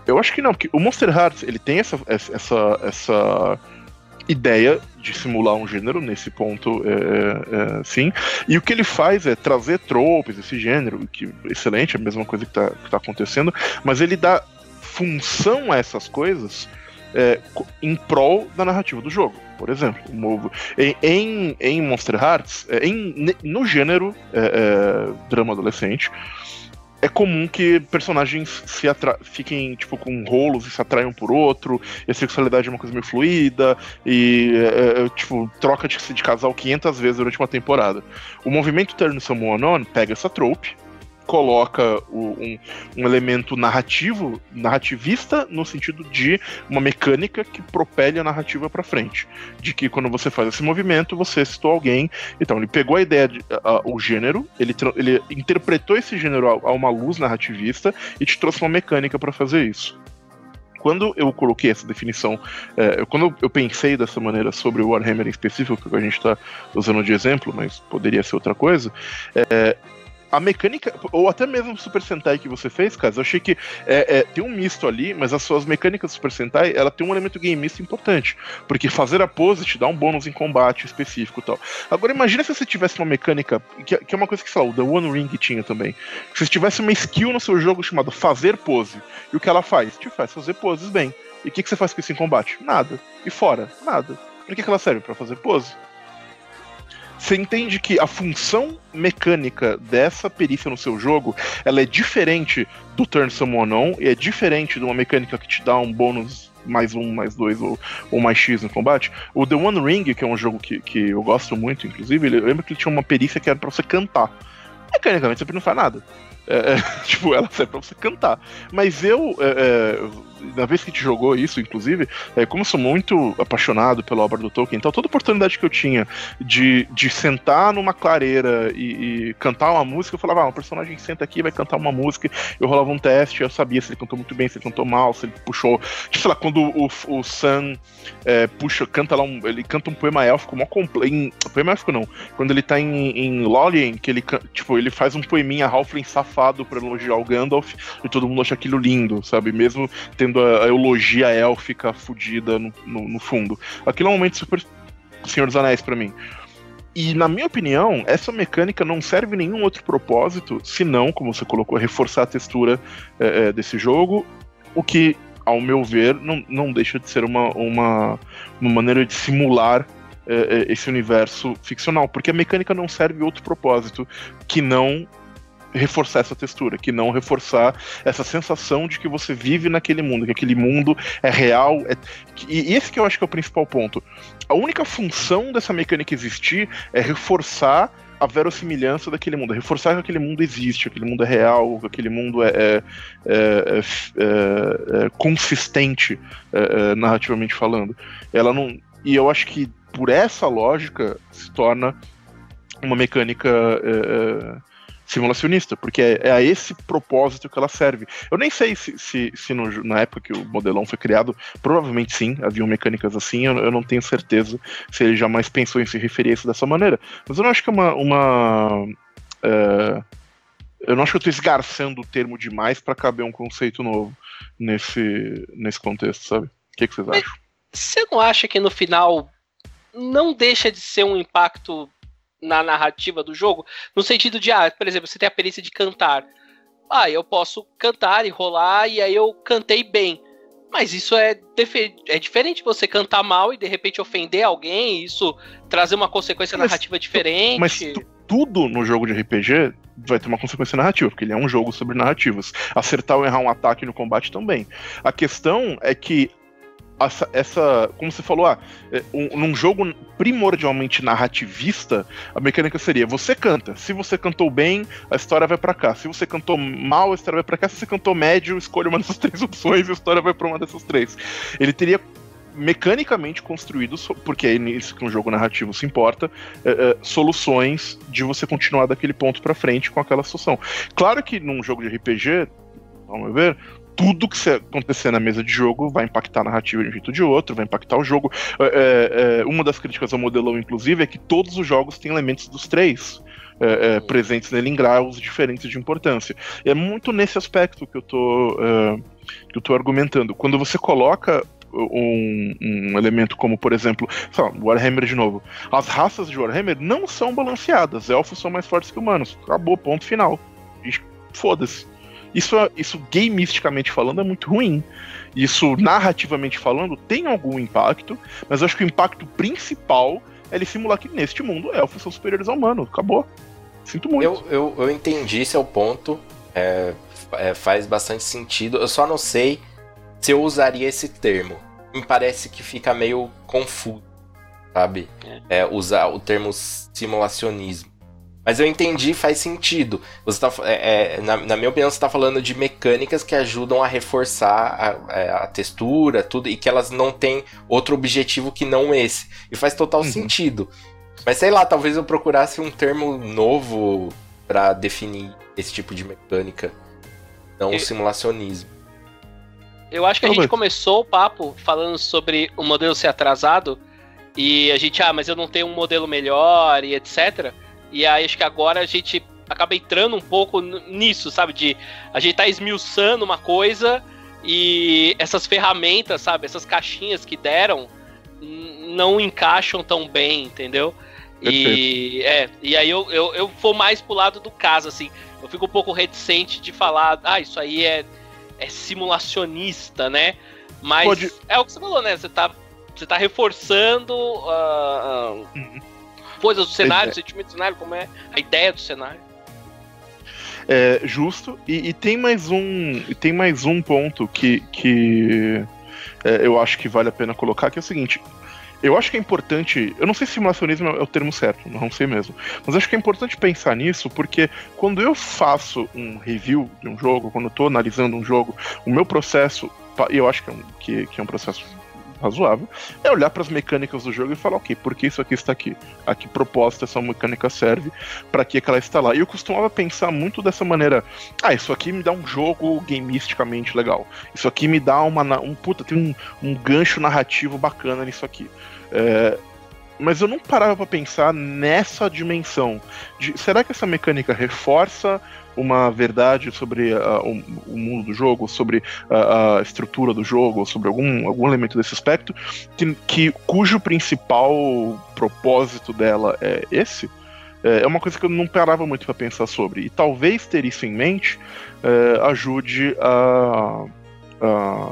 eu acho que não, porque o Monster Hearts ele tem essa, essa, essa ideia de simular um gênero nesse ponto, é, é, é, sim. E o que ele faz é trazer tropes, esse gênero, que excelente, é a mesma coisa que está tá acontecendo, mas ele dá função a essas coisas é, em prol da narrativa do jogo. Por exemplo, em, em, em Monster Hearts, é, em, no gênero é, drama adolescente, é comum que personagens se fiquem tipo com rolos e se atraiam por outro, e a sexualidade é uma coisa meio fluida, e é, é, tipo, troca de, de casal 500 vezes durante uma temporada. O movimento Turn Someone On pega essa trope, coloca o, um, um, elemento narrativo, narrativista, no sentido de uma mecânica que propele a narrativa para frente. De que quando você faz esse movimento, você citou alguém. Então, ele pegou a ideia, de, a, o gênero, ele, ele interpretou esse gênero a, a uma luz narrativista e te trouxe uma mecânica para fazer isso quando eu coloquei essa definição, é, quando eu pensei dessa maneira sobre o Warhammer em específico, que a gente está usando de exemplo, mas poderia ser outra coisa, é, a mecânica, ou até mesmo o Super Sentai que você fez, cara, eu achei que é, é, tem um misto ali, mas as suas mecânicas do Super Sentai, ela tem um elemento gameista importante, porque fazer a pose te dá um bônus em combate específico e tal. Agora imagina se você tivesse uma mecânica, que, que é uma coisa que, sei lá, o The One Ring tinha também, se você tivesse uma skill no seu jogo chamada fazer pose, e o que ela faz? Te faz fazer poses bem. E o que, que você faz com isso em combate? Nada. E fora? Nada. Pra que, que ela serve? para fazer pose? Você entende que a função mecânica dessa perícia no seu jogo, ela é diferente do Turn Summon On, e é diferente de uma mecânica que te dá um bônus mais um, mais dois ou, ou mais X no combate. O The One Ring, que é um jogo que, que eu gosto muito, inclusive, eu lembro que ele tinha uma perícia que era pra você cantar. Mecanicamente você não faz nada. É, é, tipo, ela serve pra você cantar. Mas eu, é, é na vez que gente jogou isso, inclusive, é, como eu sou muito apaixonado pela obra do Tolkien, então toda oportunidade que eu tinha de, de sentar numa clareira e, e cantar uma música, eu falava, ah, um personagem senta aqui vai cantar uma música, eu rolava um teste, eu sabia se ele cantou muito bem, se ele cantou mal, se ele puxou. Tipo, sei lá, quando o, o Sam é, puxa, canta lá um. Ele canta um poema élfico mó completo. Poema élfico não. Quando ele tá em, em Lolien, que ele tipo, ele faz um poeminha Halfling safado pra elogiar o Gandalf, e todo mundo acha aquilo lindo, sabe? Mesmo tendo tendo a, a eulogia élfica fudida no, no, no, fundo. Aquilo é um momento super Senhor dos Anéis para mim. E, na minha opinião, essa mecânica não serve nenhum outro propósito, senão, como você colocou, reforçar a textura é, é, desse jogo, o que, ao meu ver, não, não deixa de ser uma, uma, uma maneira de simular é, é esse universo ficcional, porque a mecânica não serve outro propósito que não reforçar essa textura, que não reforçar essa sensação de que você vive naquele mundo, que aquele mundo é real. É... E esse que eu acho que é o principal ponto. A única função dessa mecânica existir é reforçar a verossimilhança daquele mundo, reforçar que aquele mundo existe, aquele mundo é real, que aquele mundo é, é, é, é, é consistente narrativamente falando. Ela não. E eu acho que por essa lógica se torna uma mecânica simulacionista, porque é, é, a esse propósito que ela serve. Eu nem sei se, se, se no, na época que o modelão foi criado, provavelmente sim, haviam mecânicas assim, eu, eu, não tenho certeza se ele jamais pensou em se referir a isso dessa maneira. Mas eu não acho que é uma. uma é, eu não acho que eu estou esgarçando o termo demais para caber um conceito novo nesse, nesse contexto, sabe? O que, que vocês acham? Você não acha que no final não deixa de ser um impacto na narrativa do jogo, no sentido de, ah, por exemplo, você tem a perícia de cantar. Ah, eu posso cantar e rolar, e aí eu cantei bem. Mas isso é, é diferente você cantar mal e de repente ofender alguém, isso trazer uma consequência mas, narrativa diferente. Mas tudo no jogo de RPG vai ter uma consequência narrativa, porque ele é um jogo sobre narrativas. Acertar ou errar um ataque no combate também. A questão é que essa, essa, como você falou, ah, é, um, num jogo primordialmente narrativista, a mecânica seria: você canta. Se você cantou bem, a história vai para cá. Se você cantou mal, a história vai para cá. Se você cantou médio, escolha uma dessas três opções e a história vai para uma dessas três. Ele teria mecanicamente construídos, porque é nisso que um jogo narrativo se importa, é, é, soluções de você continuar daquele ponto para frente com aquela situação. Claro que num jogo de RPG, vamos ver, tudo que acontecer na mesa de jogo vai impactar a narrativa de um jeito ou de outro, vai impactar o jogo. É, é, é, uma das críticas ao modelão, inclusive, é que todos os jogos têm elementos dos três. É, é, presentes nele em graus diferentes de importância. E é muito nesse aspecto que eu tô, é, que eu tô argumentando. Quando você coloca um, um, elemento como, por exemplo, lá, Warhammer de novo. As raças de Warhammer não são balanceadas. Elfos são mais fortes que humanos. Acabou, ponto final. Foda-se. Isso, isso gamisticamente falando é muito ruim. Isso narrativamente falando tem algum impacto, mas eu acho que o impacto principal é ele simular que neste mundo elfos são superiores ao humano. Acabou. Sinto muito. Eu, eu, eu entendi seu ponto. É, é, faz bastante sentido. Eu só não sei se eu usaria esse termo. Me parece que fica meio confuso, sabe? É. é usar o termo simulacionismo. Mas eu entendi, faz sentido. Você tá, é, é, na, na, minha opinião, você está falando de mecânicas que ajudam a reforçar a, é, a, textura, tudo, e que elas não têm outro objetivo que não esse. E faz total uhum. sentido. Mas sei lá, talvez eu procurasse um termo novo para definir esse tipo de mecânica, não o simulacionismo. Eu acho que a gente começou o papo falando sobre o modelo ser atrasado e a gente, ah, mas eu não tenho um modelo melhor e etc. E aí acho que agora a gente acaba entrando um pouco nisso, sabe? De a gente tá esmiuçando uma coisa e essas ferramentas, sabe? Essas caixinhas que deram não encaixam tão bem, entendeu? E, é, e aí eu, eu, eu vou mais pro lado do caso, assim. Eu fico um pouco reticente de falar, ah, isso aí é, é simulacionista, né? Mas Pode... é o que você falou, né? Você tá, você tá reforçando uh, uhum. Coisas do cenário, é, o sentimento do cenário, como é a ideia do cenário. É justo. E, e tem mais um. Tem mais um ponto que, que é, eu acho que vale a pena colocar, que é o seguinte. Eu acho que é importante. Eu não sei se simulacionismo é o termo certo, não sei mesmo. Mas acho que é importante pensar nisso, porque quando eu faço um review de um jogo, quando eu tô analisando um jogo, o meu processo, eu acho que é um, que, que é um processo razoável, é olhar para as mecânicas do jogo e falar, ok, por que isso aqui está aqui? A que proposta essa mecânica serve? Para que, que ela está lá? E eu costumava pensar muito dessa maneira, ah, isso aqui me dá um jogo gamisticamente legal. Isso aqui me dá uma. Um, puta, tem um, um gancho narrativo bacana nisso aqui. É, mas eu não parava para pensar nessa dimensão de será que essa mecânica reforça uma verdade sobre uh, o, o, mundo do jogo, sobre uh, a estrutura do jogo, sobre algum, algum elemento desse aspecto, que, que cujo principal propósito dela é esse? É, é uma coisa que eu não parava muito para pensar sobre. E talvez ter isso em mente é, ajude a, a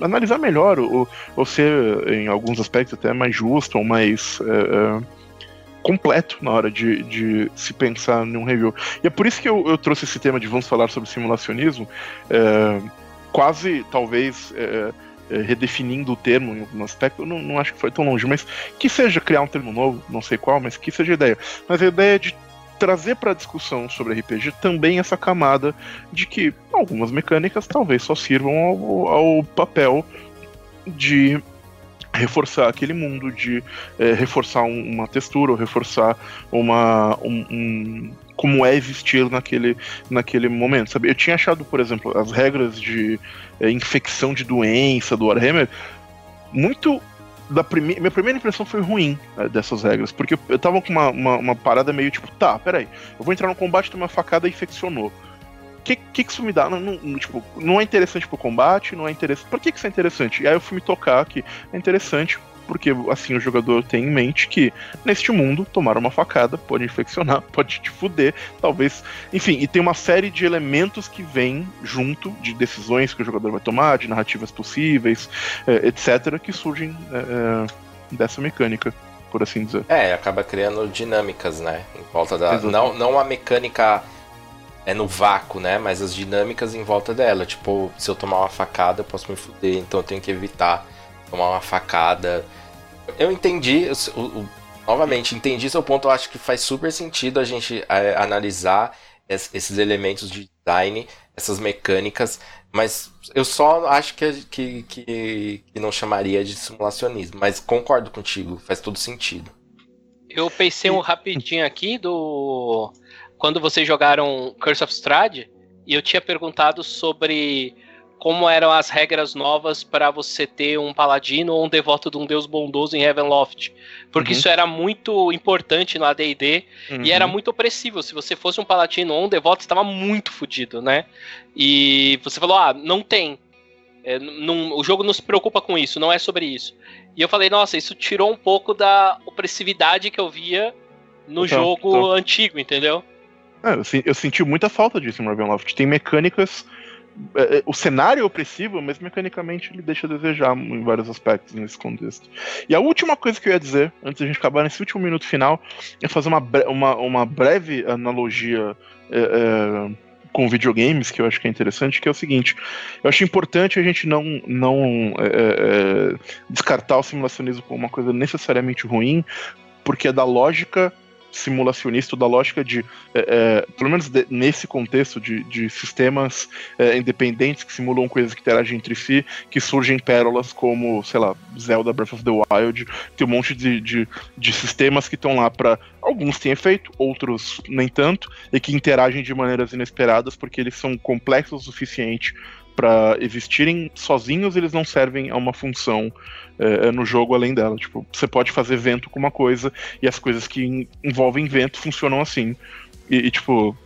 analisar melhor, ou, ou ser, em alguns aspectos, até mais justo ou mais é, é, completo na hora de, de se pensar num review. E é por isso que eu, eu trouxe esse tema de vamos falar sobre simulacionismo, é, quase, talvez, é, é, redefinindo o termo em algum aspecto, eu não, não acho que foi tão longe, mas que seja criar um termo novo, não sei qual, mas que seja a ideia. Mas a ideia de trazer para a discussão sobre RPG também essa camada de que algumas mecânicas talvez só sirvam ao, ao papel de reforçar aquele mundo, de é, reforçar um, uma textura, ou reforçar uma, um, um, como é existir naquele, naquele momento, sabe? Eu tinha achado, por exemplo, as regras de é, infecção de doença do Warhammer muito da prime... minha primeira impressão foi ruim né, dessas regras, porque eu, tava com uma, uma, uma, parada meio tipo, tá, peraí, eu vou entrar no combate, tem uma facada e infeccionou. O que, que, que isso me dá? Não, não, tipo, não é interessante pro combate, não é interessante. Por que, que isso é interessante? E aí eu fui me tocar que é interessante porque assim o jogador tem em mente que neste mundo tomar uma facada pode infeccionar, pode te fuder, talvez, enfim, e tem uma série de elementos que vêm junto de decisões que o jogador vai tomar, de narrativas possíveis, é, etc, que surgem é, dessa mecânica. Por assim dizer. É, acaba criando dinâmicas, né? Em volta da. Não, não a mecânica é no vácuo, né? Mas as dinâmicas em volta dela. Tipo, se eu tomar uma facada, eu posso me fuder, então eu tenho que evitar tomar uma facada. Eu entendi, o, o, novamente, entendi seu ponto. Eu acho que faz super sentido a gente é, analisar es, esses elementos de design, essas mecânicas, mas eu só acho que, que, que, que não chamaria de simulacionismo. Mas concordo contigo, faz todo sentido. Eu pensei um rapidinho aqui do. Quando vocês jogaram Curse of Strahd, e eu tinha perguntado sobre como eram as regras novas para você ter um paladino ou um devoto de um deus bondoso em Heavenloft. Porque uhum. isso era muito importante no AD&D uhum. e era muito opressivo. Se você fosse um paladino ou um devoto, estava muito fodido, né? E você falou, ah, não tem. É, não, o jogo não se preocupa com isso, não é sobre isso. E eu falei, nossa, isso tirou um pouco da opressividade que eu via no então, jogo então. antigo, entendeu? É, eu, eu, senti muita falta disso em Ravenloft. Tem mecânicas o cenário é opressivo, mas mecanicamente ele deixa a desejar em vários aspectos nesse contexto. E a última coisa que eu ia dizer, antes da gente acabar nesse último minuto final, é fazer uma, uma, uma breve analogia é, é, com videogames, que eu acho que é interessante, que é o seguinte: eu acho importante a gente não, não é, é descartar o simulacionismo como uma coisa necessariamente ruim, porque é da lógica simulacionista da lógica de, é, é, pelo menos de, nesse contexto de, de sistemas é, independentes que simulam coisas que interagem entre si, que surgem pérolas como, sei lá, Zelda Breath of the Wild, tem um monte de, de, de sistemas que estão lá para alguns têm efeito, outros nem tanto, e que interagem de maneiras inesperadas porque eles são complexos o suficiente para existirem sozinhos, eles não servem a uma função é, no jogo além dela. Tipo, você pode fazer vento com uma coisa e as coisas que envolvem vento funcionam assim. E, e tipo,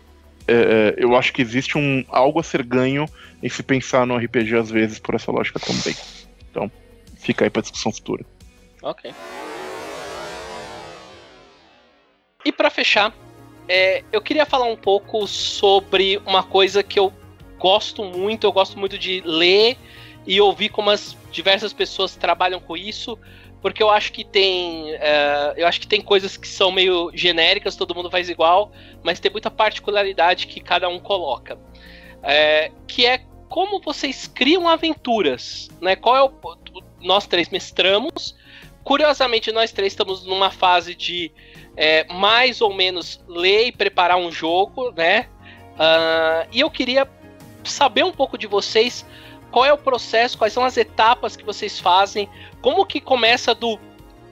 é, é, eu acho que existe um algo a ser ganho em se pensar no RPG às vezes por essa lógica também. Então, fica aí pra discussão futura. Ok. E para fechar, é, eu queria falar um pouco sobre uma coisa que eu gosto muito, eu gosto muito de ler e ouvir como as diversas pessoas trabalham com isso, porque eu acho que tem uh, eu acho que tem coisas que são meio genéricas, todo mundo faz igual, mas tem muita particularidade que cada um coloca, é, que é como vocês criam aventuras, né? Qual é o nós três mestramos, curiosamente nós três estamos numa fase de é, mais ou menos ler e preparar um jogo, né? Uh, e eu queria saber um pouco de vocês qual é o processo, quais são as etapas que vocês fazem, como que começa do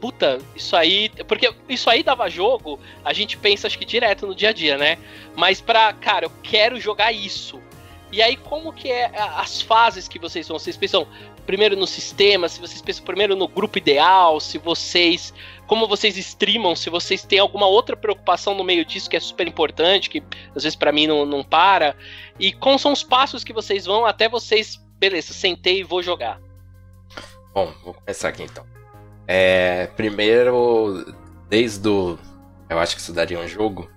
puta, isso aí, porque isso aí dava jogo, a gente pensa acho que direto no dia a dia, né? Mas pra, cara, eu quero jogar isso. E aí como que é as fases que vocês vão, vocês pensam primeiro no sistema, se vocês pensam primeiro no grupo ideal, se vocês como vocês streamam, se vocês têm alguma outra preocupação no meio disso que é super importante, que às vezes para mim não, não para, e como são os passos que vocês vão até vocês beleza, sentei e vou jogar. Bom, vou começar aqui então. É, primeiro, desde o. Eu acho que isso daria um jogo.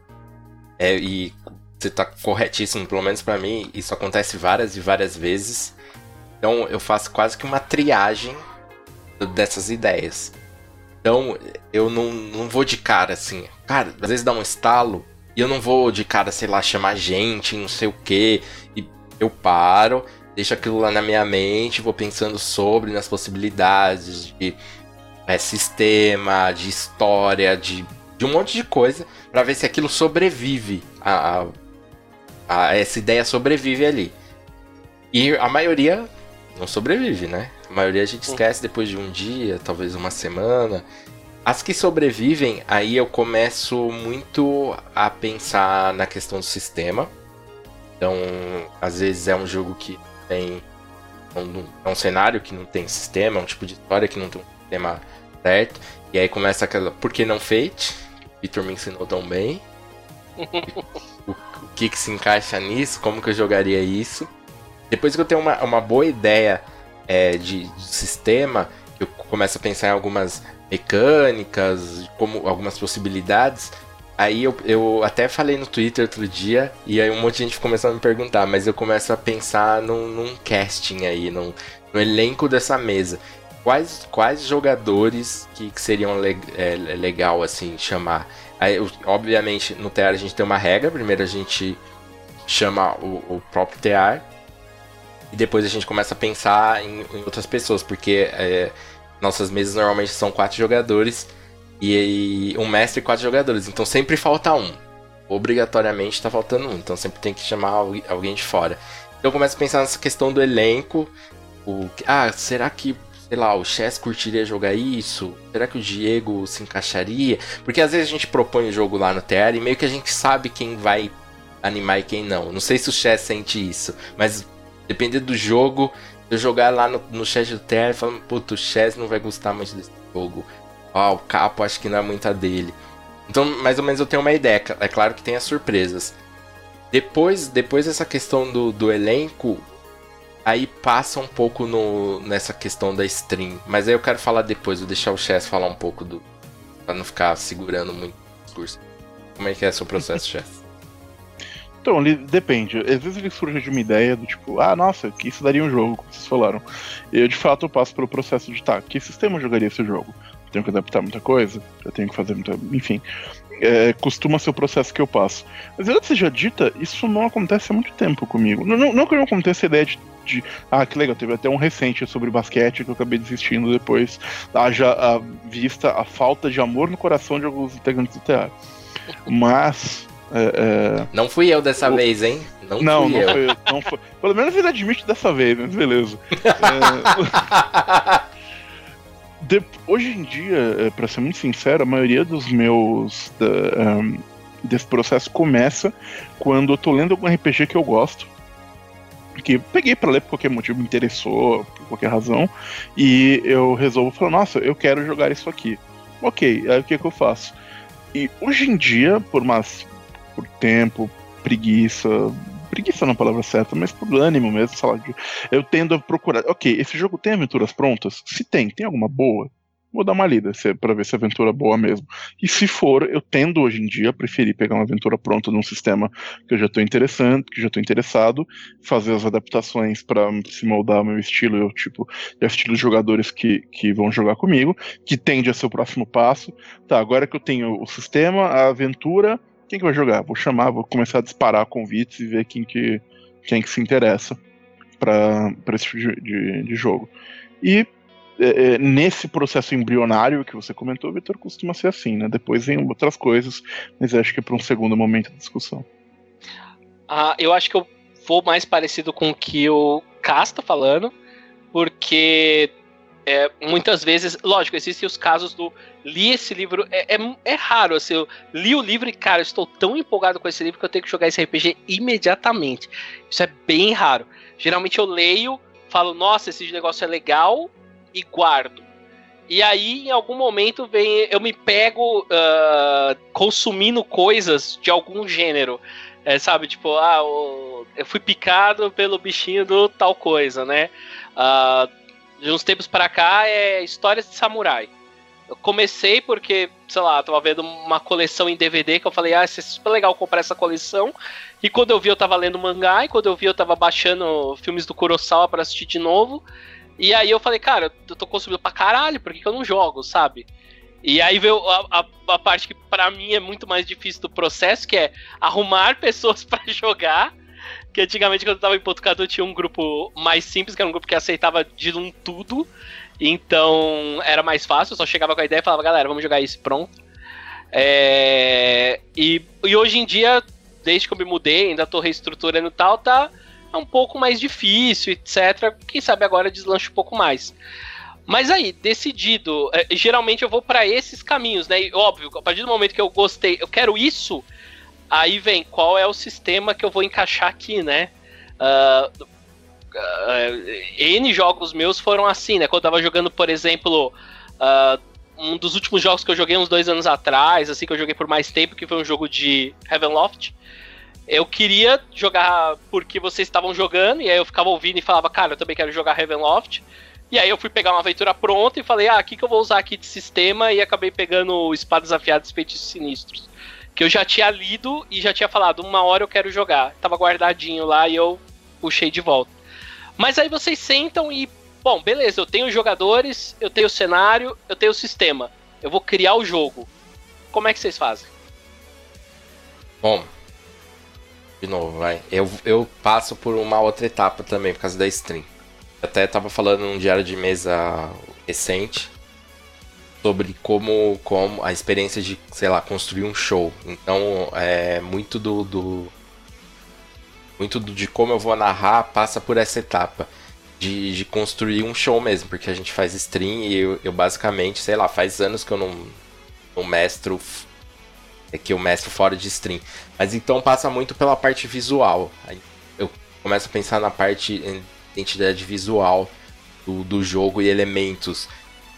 É, e você tá corretíssimo, pelo menos para mim, isso acontece várias e várias vezes. Então eu faço quase que uma triagem dessas ideias. Então eu não, não vou de cara assim. Cara, às vezes dá um estalo e eu não vou de cara, sei lá, chamar gente, não sei o que. E eu paro deixo aquilo lá na minha mente, vou pensando sobre, nas possibilidades de é, sistema, de história, de, de um monte de coisa, para ver se aquilo sobrevive, a, a, a, essa ideia sobrevive ali. E a maioria não sobrevive, né? A maioria a gente esquece depois de um dia, talvez uma semana. As que sobrevivem, aí eu começo muito a pensar na questão do sistema. Então, às vezes é um jogo que tem. É um cenário que não tem sistema, é um tipo de história que não tem um sistema certo. E aí começa aquela. Por que não Fate? Victor me ensinou tão bem. o, o, que, que se encaixa nisso? Como que eu jogaria isso? Depois que eu tenho uma, uma boa ideia é, de, de sistema, eu começo a pensar em algumas mecânicas, como algumas possibilidades, Aí eu, eu até falei no Twitter outro dia, e aí um monte de gente começou a me perguntar, mas eu começo a pensar num, num casting aí, num, no elenco dessa mesa. Quais, quais jogadores que, que seriam le, é, legal assim chamar? Aí, obviamente, no TR a gente tem uma regra. Primeiro a gente chama o, o próprio TR. E depois a gente começa a pensar em, em outras pessoas, porque é, nossas mesas normalmente são quatro jogadores. E, e um mestre e quatro jogadores. Então sempre falta um. Obrigatoriamente está faltando um. Então sempre tem que chamar alguém de fora. Então eu começo a pensar nessa questão do elenco. O, ah, será que sei lá, o Chess curtiria jogar isso? Será que o Diego se encaixaria? Porque às vezes a gente propõe o jogo lá no TR e meio que a gente sabe quem vai animar e quem não. Não sei se o Chess sente isso, mas dependendo do jogo, eu jogar lá no, no chat do TR falando, puto, o Chess não vai gostar muito desse jogo. Ah, o capo acho que não é muita dele. Então, mais ou menos eu tenho uma ideia. É claro que tem as surpresas. Depois, depois dessa questão do, do elenco, aí passa um pouco no, nessa questão da stream. Mas aí eu quero falar depois, vou deixar o Chess falar um pouco do. pra não ficar segurando muito o discurso. Como é que é seu processo, Chess? Então, depende. Às vezes ele surge de uma ideia do tipo, ah, nossa, que isso daria um jogo, como vocês falaram. Eu de fato passo pelo processo de, tá, que sistema eu jogaria esse jogo? tenho que adaptar muita coisa, eu tenho que fazer muita. Enfim. É, costuma ser o processo que eu passo. Mas antes seja dita, isso não acontece há muito tempo comigo. Não, não, não que eu não aconteça a ideia de, de, Ah, que legal, teve até um recente sobre basquete que eu acabei desistindo depois. Haja a vista a falta de amor no coração de alguns integrantes do teatro. Mas. É, é... Não fui eu dessa o... vez, hein? Não, não, não foi, não foi. Pelo menos ele admite dessa vez, mas beleza. é... de, hoje em dia, é, para ser muito sincero, a maioria dos meus. Da, um, desse processo começa quando eu tô lendo algum RPG que eu gosto. Que peguei para ler por qualquer motivo, me interessou, por qualquer razão, e eu resolvo falar: nossa, eu quero jogar isso aqui. Ok, aí o que, que eu faço? E hoje em dia, por umas por tempo, preguiça, preguiça não é a palavra certa, mas por ânimo mesmo, sei lá, eu tendo a procurar, ok, esse jogo tem aventuras prontas? Se tem, tem alguma boa? Vou dar uma lida é para ver se a aventura é boa mesmo. E se for, eu tendo hoje em dia preferir pegar uma aventura pronta num sistema que eu já estou interessante, que já estou interessado, fazer as adaptações para se moldar ao meu estilo e o tipo de estilo de jogadores que, que vão jogar comigo, que tende a ser o próximo passo. Tá, agora que eu tenho o sistema, a aventura, quem que vai jogar? Vou chamar, vou começar a disparar convites e ver quem que, quem que se interessa para esse tipo de, de, de jogo. E é, é, nesse processo embrionário que você comentou, Vitor, costuma ser assim, né? Depois vem outras coisas, mas acho que é para um segundo momento de discussão. Ah, eu acho que eu vou mais parecido com o que o Cas está falando, porque é, muitas vezes, lógico, existem os casos do li esse livro, é, é, é, raro, assim, eu li o livro e, cara, estou tão empolgado com esse livro que eu tenho que jogar esse RPG imediatamente. Isso é bem raro. Geralmente eu leio, falo, nossa, esse negócio é legal e guardo. E aí, em algum momento, vem, eu me pego uh, consumindo coisas de algum gênero. É, sabe, tipo, ah, eu fui picado pelo bichinho do tal coisa, né? Uh, de uns tempos para cá é histórias de samurai. Eu comecei porque, sei lá, tava vendo uma coleção em DVD que eu falei, ah, isso é super legal comprar essa coleção. E quando eu vi, eu tava lendo mangá, e quando eu vi, eu tava baixando filmes do Kurosawa para assistir de novo. E aí eu falei, cara, eu tô consumindo pra caralho, por que, que eu não jogo, sabe? E aí veio a, a, a, parte que para mim é muito mais difícil do processo, que é arrumar pessoas para jogar que antigamente, quando eu tava em Botucatu, tinha um grupo mais simples, que era um grupo que aceitava de um tudo. Então era mais fácil, eu só chegava com a ideia e falava, galera, vamos jogar isso pronto. É... E, e hoje em dia, desde que eu me mudei, ainda tô reestruturando e tal, tá um pouco mais difícil, etc. Quem sabe agora deslanche um pouco mais. Mas aí, decidido, é, geralmente eu vou para esses caminhos, né? E, óbvio, a partir do momento que eu gostei, eu quero isso, Aí vem, qual é o sistema que eu vou encaixar aqui, né? Uh, uh, N jogos meus foram assim, né? Quando eu tava jogando, por exemplo, uh, um dos últimos jogos que eu joguei uns dois anos atrás, assim, que eu joguei por mais tempo, que foi um jogo de Heavenloft. Eu queria jogar porque vocês estavam jogando, e aí eu ficava ouvindo e falava, cara, eu também quero jogar Heavenloft. E aí eu fui pegar uma aventura pronta e falei, ah, o que, que eu vou usar aqui de sistema? E acabei pegando Espadas Afiadas e Feitiços Sinistros que eu já tinha lido e já tinha falado, uma hora eu quero jogar. Tava guardadinho lá e eu puxei de volta. Mas aí vocês sentam e, bom, beleza, eu tenho jogadores, eu tenho cenário, eu tenho sistema. Eu vou criar o jogo. Como é que vocês fazem? Bom, de novo, vai. Eu, eu passo por uma outra etapa também, por causa da stream. até tava falando num diário de mesa recente sobre como, como a experiência de, sei lá, construir um show. Então, é muito do, do muito de como eu vou narrar passa por essa etapa de, de construir um show mesmo, porque a gente faz stream e eu, eu basicamente, sei lá, faz anos que eu não, não mestro é que eu mestro fora de stream. Mas então passa muito pela parte visual. Aí eu começo a pensar na parte identidade visual do, do jogo e elementos.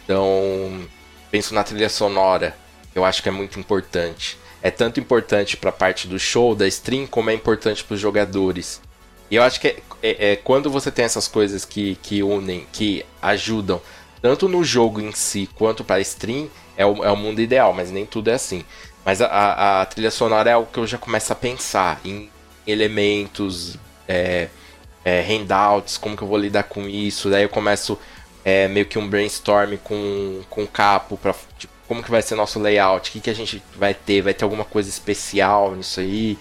Então, penso na trilha sonora, eu acho que é muito importante. É tanto importante para a parte do show, da stream, como é importante para os jogadores. E eu acho que é, é, é, quando você tem essas coisas que, que unem, que ajudam, tanto no jogo em si quanto para a stream, é o, é o mundo ideal, mas nem tudo é assim. Mas a, a, a trilha sonora é algo que eu já começo a pensar em elementos, é, é, handouts, como que eu vou lidar com isso. Daí eu começo é, meio que um brainstorm com, com o capo para tipo, como que vai ser nosso layout, o que, que a gente vai ter, vai ter alguma coisa especial nisso aí.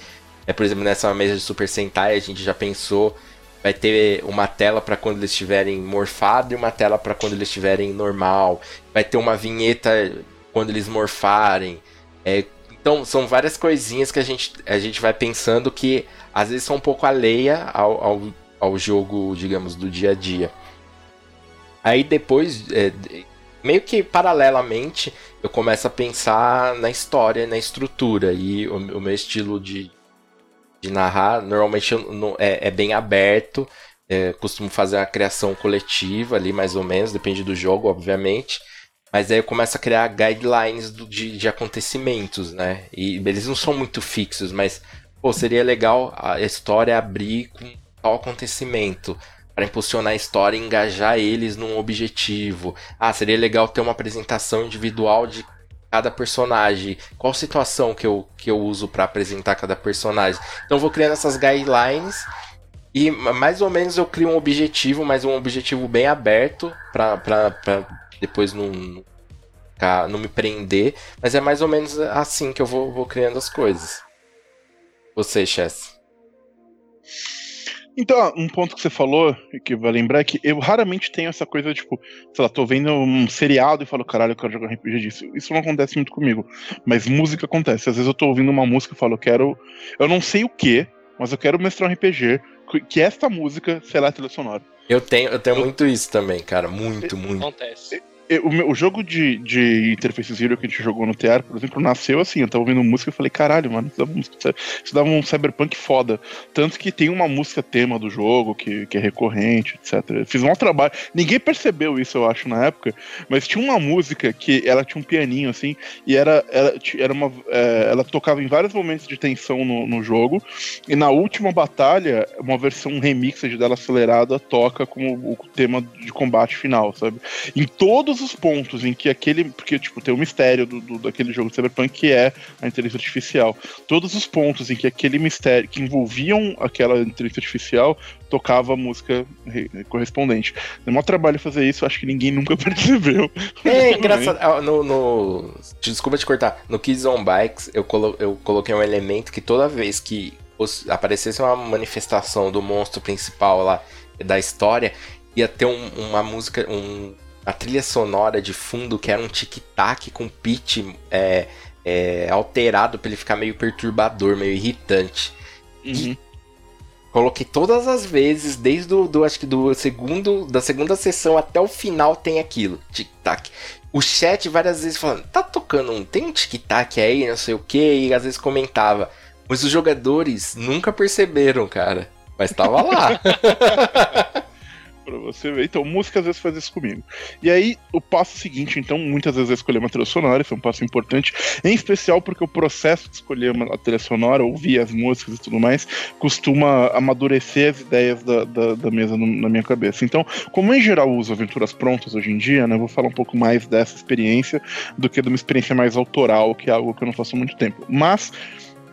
É, por exemplo, nessa mesa de Super Sentai a gente já pensou, vai ter uma tela para quando eles estiverem morfado e uma tela para quando eles estiverem normal. Vai ter uma vinheta quando eles morfarem. É, então, são várias coisinhas que a gente, a gente vai pensando que às vezes são um pouco alheia ao, ao, ao jogo, digamos, do dia a dia. Aí depois, é, meio que paralelamente, eu começo a pensar na história, na estrutura. E o, o meu estilo de, de narrar, normalmente não, é, é, bem aberto. É, costumo fazer a criação coletiva ali, mais ou menos, depende do jogo, obviamente. Mas aí eu começo a criar guidelines do, de, de acontecimentos, né? E eles não são muito fixos, mas pô, seria legal a história abrir com tal acontecimento para impulsionar a história e engajar eles num objetivo. Ah, seria legal ter uma apresentação individual de cada personagem. Qual situação que eu, que eu uso para apresentar cada personagem? Então vou criando essas guidelines e mais ou menos eu crio um objetivo, mas um objetivo bem aberto para depois não, não me prender. Mas é mais ou menos assim que eu vou, vou criando as coisas. Você, Chess. Então, um ponto que você falou, que vai lembrar, é que eu raramente tenho essa coisa, tipo, sei lá, tô vendo um seriado e falo, caralho, eu quero jogar RPG disso. Isso não acontece muito comigo. Mas música acontece. Às vezes eu tô ouvindo uma música e falo, eu quero. Eu não sei o que, mas eu quero mestrar um RPG, que esta música será a trilha sonora. Eu tenho, eu tenho eu... muito isso também, cara. Muito, muito. Acontece o, o, jogo de, de Interface Zero que a gente jogou no TR, por exemplo, nasceu assim. Eu tava ouvindo música e falei, caralho, mano, isso dava, um, isso dava um cyberpunk foda. Tanto que tem uma música tema do jogo que, que é recorrente, etc. fiz um trabalho. Ninguém percebeu isso, eu acho, na época, mas tinha uma música que ela tinha um pianinho assim, e era, era, era uma. É, ela tocava em vários momentos de tensão no, no jogo, e na última batalha, uma versão remix dela acelerada toca como o tema de combate final, sabe? Em todos os pontos em que aquele. Porque, tipo, tem o um mistério do, do, daquele jogo de Cyberpunk que é a inteligência artificial. Todos os pontos em que aquele mistério. que envolviam aquela inteligência artificial tocava a música correspondente. É um trabalho fazer isso, acho que ninguém nunca percebeu. É engraçado. Ah, no, no, Desculpa te cortar. No Kids on Bikes, eu, colo... eu coloquei um elemento que toda vez que aparecesse uma manifestação do monstro principal lá da história, ia ter um, uma música, um a trilha sonora de fundo, que era um tic-tac com pitch é, é, alterado para ele ficar meio perturbador, meio irritante. Uhum. E coloquei todas as vezes, desde o, do, acho que do segundo, da segunda sessão até o final tem aquilo, tic-tac. O chat várias vezes falando, tá tocando um, tem um tic-tac aí, não sei o que, e às vezes comentava. Mas os jogadores nunca perceberam, cara. Mas tava lá. Pra você ver. Então, música às vezes faz isso comigo. E aí, o passo seguinte, então, muitas vezes é escolher uma trilha sonora, isso é um passo importante, em especial porque o processo de escolher uma trilha sonora, ouvir as músicas e tudo mais, costuma amadurecer as ideias da, da, da mesa no, na minha cabeça. Então, como em geral uso aventuras prontas hoje em dia, né, eu vou falar um pouco mais dessa experiência do que de uma experiência mais autoral, que é algo que eu não faço há muito tempo. Mas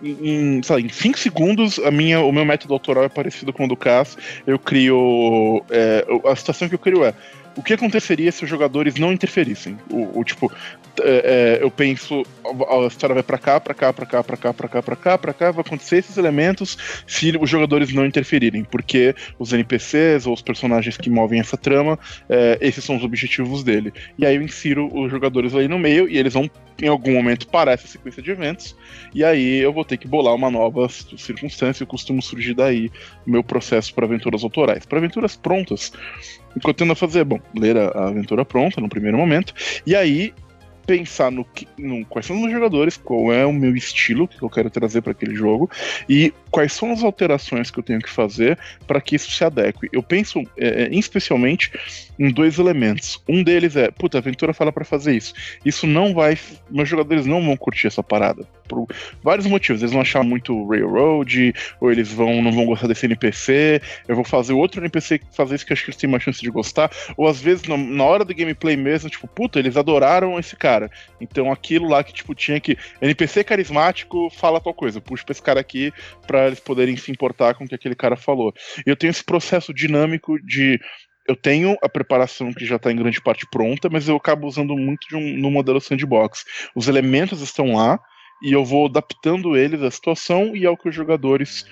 em, sei em 5 segundos, a minha, o meu método autoral é parecido com o do Cass. Eu crio. É, a situação que eu crio é. O que aconteceria se os jogadores não interferissem? O, o tipo, é, é, eu penso, a história vai para cá, para cá, para cá, para cá, para cá, para cá, para cá, vai acontecer esses elementos se os jogadores não interferirem, porque os NPCs ou os personagens que movem essa trama, é, esses são os objetivos dele. E aí eu insiro os jogadores ali no meio e eles vão em algum momento parar essa sequência de eventos, e aí eu vou ter que bolar uma nova circunstância, e costumo surgir daí meu processo para aventuras autorais. Para aventuras prontas, o que eu tendo a fazer? Bom, ler a aventura pronta no primeiro momento, e aí pensar no, que, no quais são os jogadores, qual é o meu estilo que eu quero trazer para aquele jogo e quais são as alterações que eu tenho que fazer para que isso se adeque. Eu penso é, é, especialmente em dois elementos. Um deles é, puta, a aventura fala para fazer isso. Isso não vai, meus jogadores não vão curtir essa parada por vários motivos. Eles vão achar muito railroad, ou eles vão não vão gostar desse NPC. Eu vou fazer outro NPC fazer isso que eu acho que eles têm uma chance de gostar. Ou às vezes na, na hora do gameplay mesmo, tipo, puta, eles adoraram esse cara cara. Então aquilo lá que, tipo, tinha que. NPC carismático fala tal coisa. Puxa pra esse cara aqui pra eles poderem se importar com o que aquele cara falou. E eu tenho esse processo dinâmico de eu tenho a preparação que já está em grande parte pronta, mas eu acabo usando muito de um, no modelo sandbox. Os elementos estão lá e eu vou adaptando eles à situação e ao que os jogadores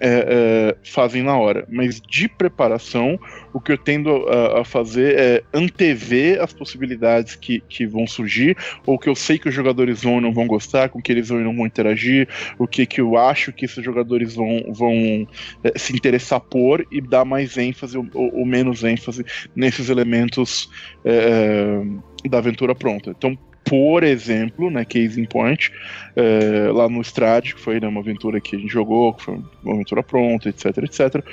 é, é, fazem na hora. Mas de preparação, o que eu tendo a, a, fazer é antever as possibilidades que, que vão surgir, ou que eu sei que os jogadores vão e não vão gostar, com que eles vão e não vão interagir, o que, que eu acho que esses jogadores vão, vão é, se interessar por e dar mais ênfase ou, ou menos ênfase nesses elementos é, da aventura pronta. Então, por exemplo, né, Case in Point, é, lá no Strade, que foi né, uma aventura que a gente jogou, que foi uma aventura pronta, etc, etc.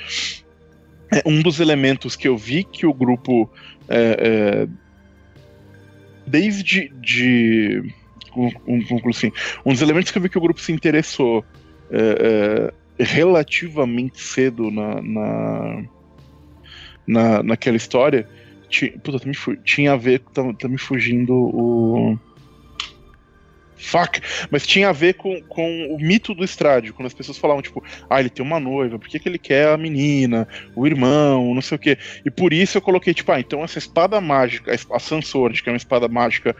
É, um dos elementos que eu vi que o grupo é, é, desde de um, um, assim, um dos elementos que eu vi que o grupo se interessou é, é, relativamente cedo na, na, na, naquela história tinha, tá tinha a ver, tá, tá me fugindo o Fuck! Mas tinha a ver com, com o mito do estrádio, quando as pessoas falavam, tipo, ah, ele tem uma noiva, por que, que ele quer a menina, o irmão, não sei o quê. E por isso eu coloquei, tipo, ah, então essa espada mágica, a Sansord, que é uma espada mágica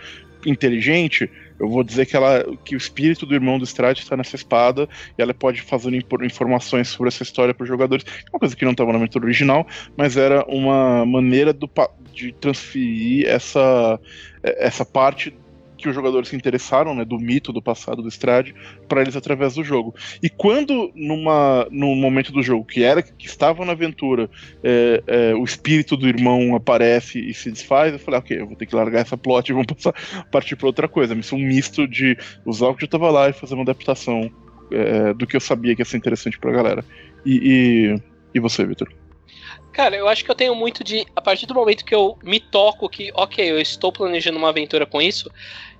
inteligente, eu vou dizer que ela que o espírito do irmão do Strade está nessa espada e ela pode fazer informações sobre essa história para os jogadores. Uma coisa que não estava na aventura original, mas era uma maneira do, de transferir essa, essa parte que os jogadores se interessaram, né, do mito do passado do Strade, para eles através do jogo. E quando numa no momento do jogo que era que estava na aventura, é, é, o espírito do irmão aparece e se desfaz, eu falei, ok, eu vou ter que largar essa plot e vamos passar, partir para outra coisa. Mas um misto de usar o que eu estava lá e fazer uma adaptação é, do que eu sabia que ia ser interessante para a galera. E, e, e você, Victor? Cara, eu acho que eu tenho muito de. A partir do momento que eu me toco que, ok, eu estou planejando uma aventura com isso,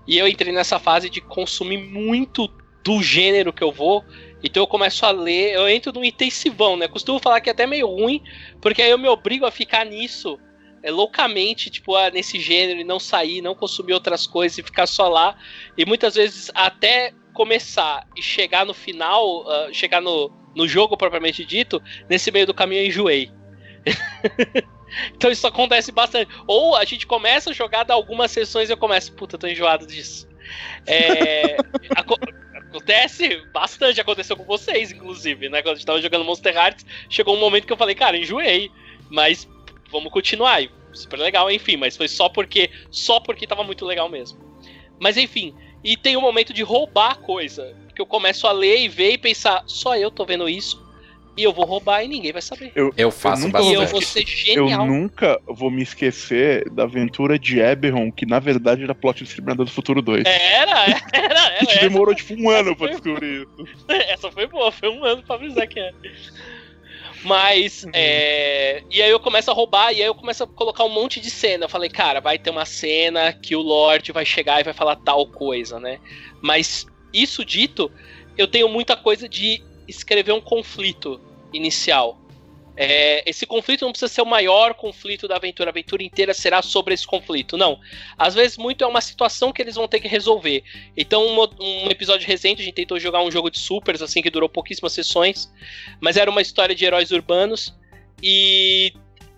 e eu entrei nessa fase de consumir muito do gênero que eu vou. Então eu começo a ler, eu entro num intensivão, né? Costumo falar que é até meio ruim, porque aí eu me obrigo a ficar nisso é, loucamente, tipo, ah, nesse gênero e não sair, não consumir outras coisas e ficar só lá. E muitas vezes até começar e chegar no final, uh, chegar no, no jogo propriamente dito, nesse meio do caminho eu enjoei. então isso acontece bastante. Ou a gente começa a jogar, dá algumas sessões e eu começo, puta, tô enjoado disso. É, acontece bastante, aconteceu com vocês, inclusive, né? Quando a gente tava jogando Monster Hearts, chegou um momento que eu falei, cara, enjoei, mas vamos continuar. super legal, enfim, mas foi só porque só porque tava muito legal mesmo. Mas enfim, e tem um momento de roubar coisa, que eu começo a ler e ver e pensar, só eu tô vendo isso e eu vou roubar e ninguém vai saber. Eu, eu faço eu bastante. E eu vou ser genial. Eu nunca vou me esquecer da aventura de Eberron, que na verdade era plot do Exterminador do Futuro 2. Era, era, era. A gente demorou tipo um ano pra descobrir isso. Essa foi boa, foi um ano pra avisar que era. Mas, uhum. é... E aí eu começo a roubar, e aí eu começo a colocar um monte de cena. Eu falei, cara, vai ter uma cena que o Lorde vai chegar e vai falar tal coisa, né? Mas, isso dito, eu tenho muita coisa de escrever um conflito inicial. É, esse conflito não precisa ser o maior conflito da aventura, a aventura inteira será sobre esse conflito. Não. Às vezes, muito é uma situação que eles vão ter que resolver. Então, um, um, episódio recente, a gente tentou jogar um jogo de supers, assim, que durou pouquíssimas sessões, mas era uma história de heróis urbanos e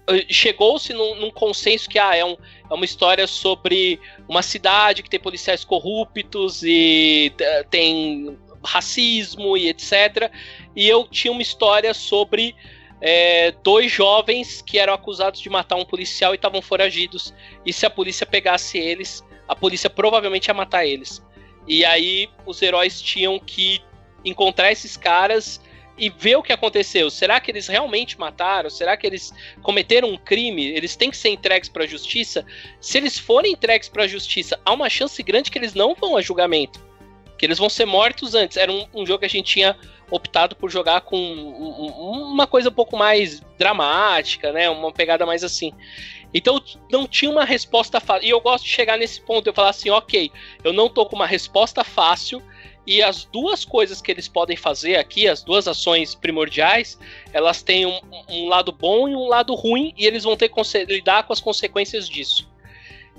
eh, chegou-se num, num, consenso que ah, é, um, é uma história sobre uma cidade que tem policiais corruptos e uh, tem racismo e etc. E eu tinha uma história sobre é, dois jovens que eram acusados de matar um policial e estavam foragidos. E se a polícia pegasse eles, a polícia provavelmente ia matar eles. E aí os heróis tinham que encontrar esses caras e ver o que aconteceu. Será que eles realmente mataram? Será que eles cometeram um crime? Eles têm que ser entregues para a justiça? Se eles forem entregues para a justiça, há uma chance grande que eles não vão a julgamento que eles vão ser mortos antes. Era um, um jogo que a gente tinha optado por jogar com um, uma coisa um pouco mais dramática, né? Uma pegada mais assim. Então não tinha uma resposta fácil. E eu gosto de chegar nesse ponto, eu falar assim, ok, eu não tô com uma resposta fácil. E as duas coisas que eles podem fazer aqui, as duas ações primordiais, elas têm um, um lado bom e um lado ruim, e eles vão ter que lidar com as consequências disso.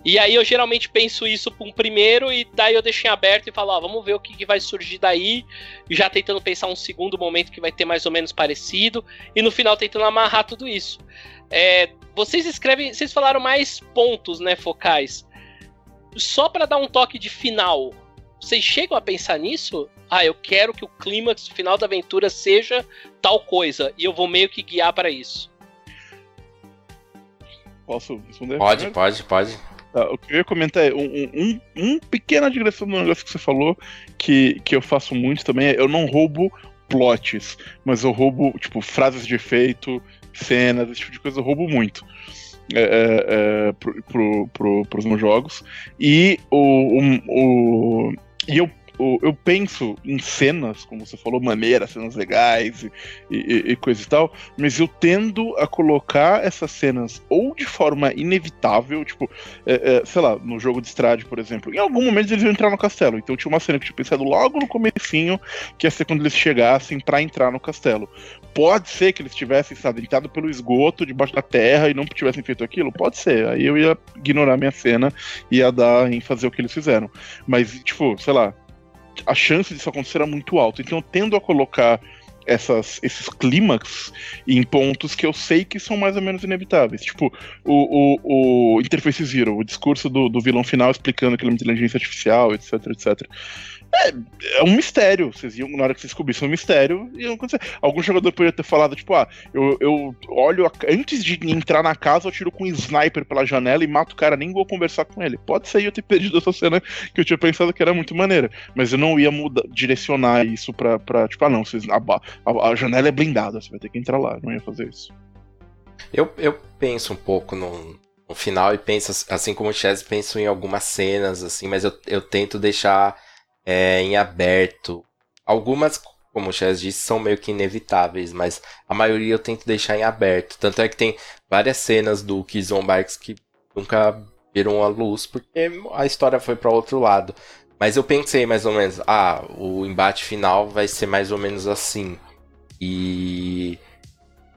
E aí eu geralmente penso isso para um primeiro e daí eu deixo em aberto e falo, ó, vamos ver o que, que, vai surgir daí, já tentando pensar um segundo momento que vai ter mais ou menos parecido e no final tentando amarrar tudo isso. É, vocês escrevem, vocês falaram mais pontos, né, focais. Só para dar um toque de final, vocês chegam a pensar nisso? Ah, eu quero que o clímax final da aventura seja tal coisa e eu vou meio que guiar para isso. Posso responder? Pode, pode, pode. Tá, o que eu ia comentar é um, um, um pequena digressão do negócio que você falou, que, que eu faço muito também, é eu não roubo plots, mas eu roubo, tipo, frases de efeito, cenas, esse tipo de coisa, eu roubo muito. É, é, é, pro, pro, pro, pros meus jogos. E o, o, o, e eu eu penso em cenas, como você falou, maneiras, cenas legais e, e, e, coisa e tal, mas eu tendo a colocar essas cenas ou de forma inevitável, tipo, é, é, sei lá, no jogo de Strade, por exemplo, em algum momento eles iam entrar no castelo, então tinha uma cena que eu tinha pensado logo no comecinho, que ia ser quando eles chegassem para entrar no castelo. Pode ser que eles tivessem, sabe, entrado pelo esgoto, debaixo da terra e não tivessem feito aquilo? Pode ser, aí eu ia ignorar minha cena e ia dar em fazer o que eles fizeram. Mas, tipo, sei lá, a chance disso acontecer era muito alta. Então eu tendo a colocar essas, esses clímax em pontos que eu sei que são mais ou menos inevitáveis. Tipo, o, o, o Interface Zero, o discurso do, do vilão final explicando que ele é uma inteligência artificial, etc, etc. É, é, um mistério. Vocês iam, na hora que vocês descobrissem um mistério, iam acontecer. Algum jogador poderia ter falado, tipo, ah, eu, eu olho, a, antes de entrar na casa, eu tiro com um sniper pela janela e mato o cara, nem vou conversar com ele. Pode ser eu ter perdido essa cena que eu tinha pensado que era muito maneira. Mas eu não ia mudar, direcionar isso pra, pra tipo, ah, não, vocês, a, a, a janela é blindada, você vai ter que entrar lá. Não ia fazer isso. Eu, eu penso um pouco no, no final e penso, assim como o Chess, penso em algumas cenas, assim, mas eu, eu tento deixar é, em aberto. Algumas, como o Chess disse, são meio que inevitáveis, mas a maioria eu tento deixar em aberto. Tanto é que tem várias cenas do Kizon Bikes que nunca viram a luz, porque a história foi para outro lado. Mas eu pensei mais ou menos, ah, o embate final vai ser mais ou menos assim. E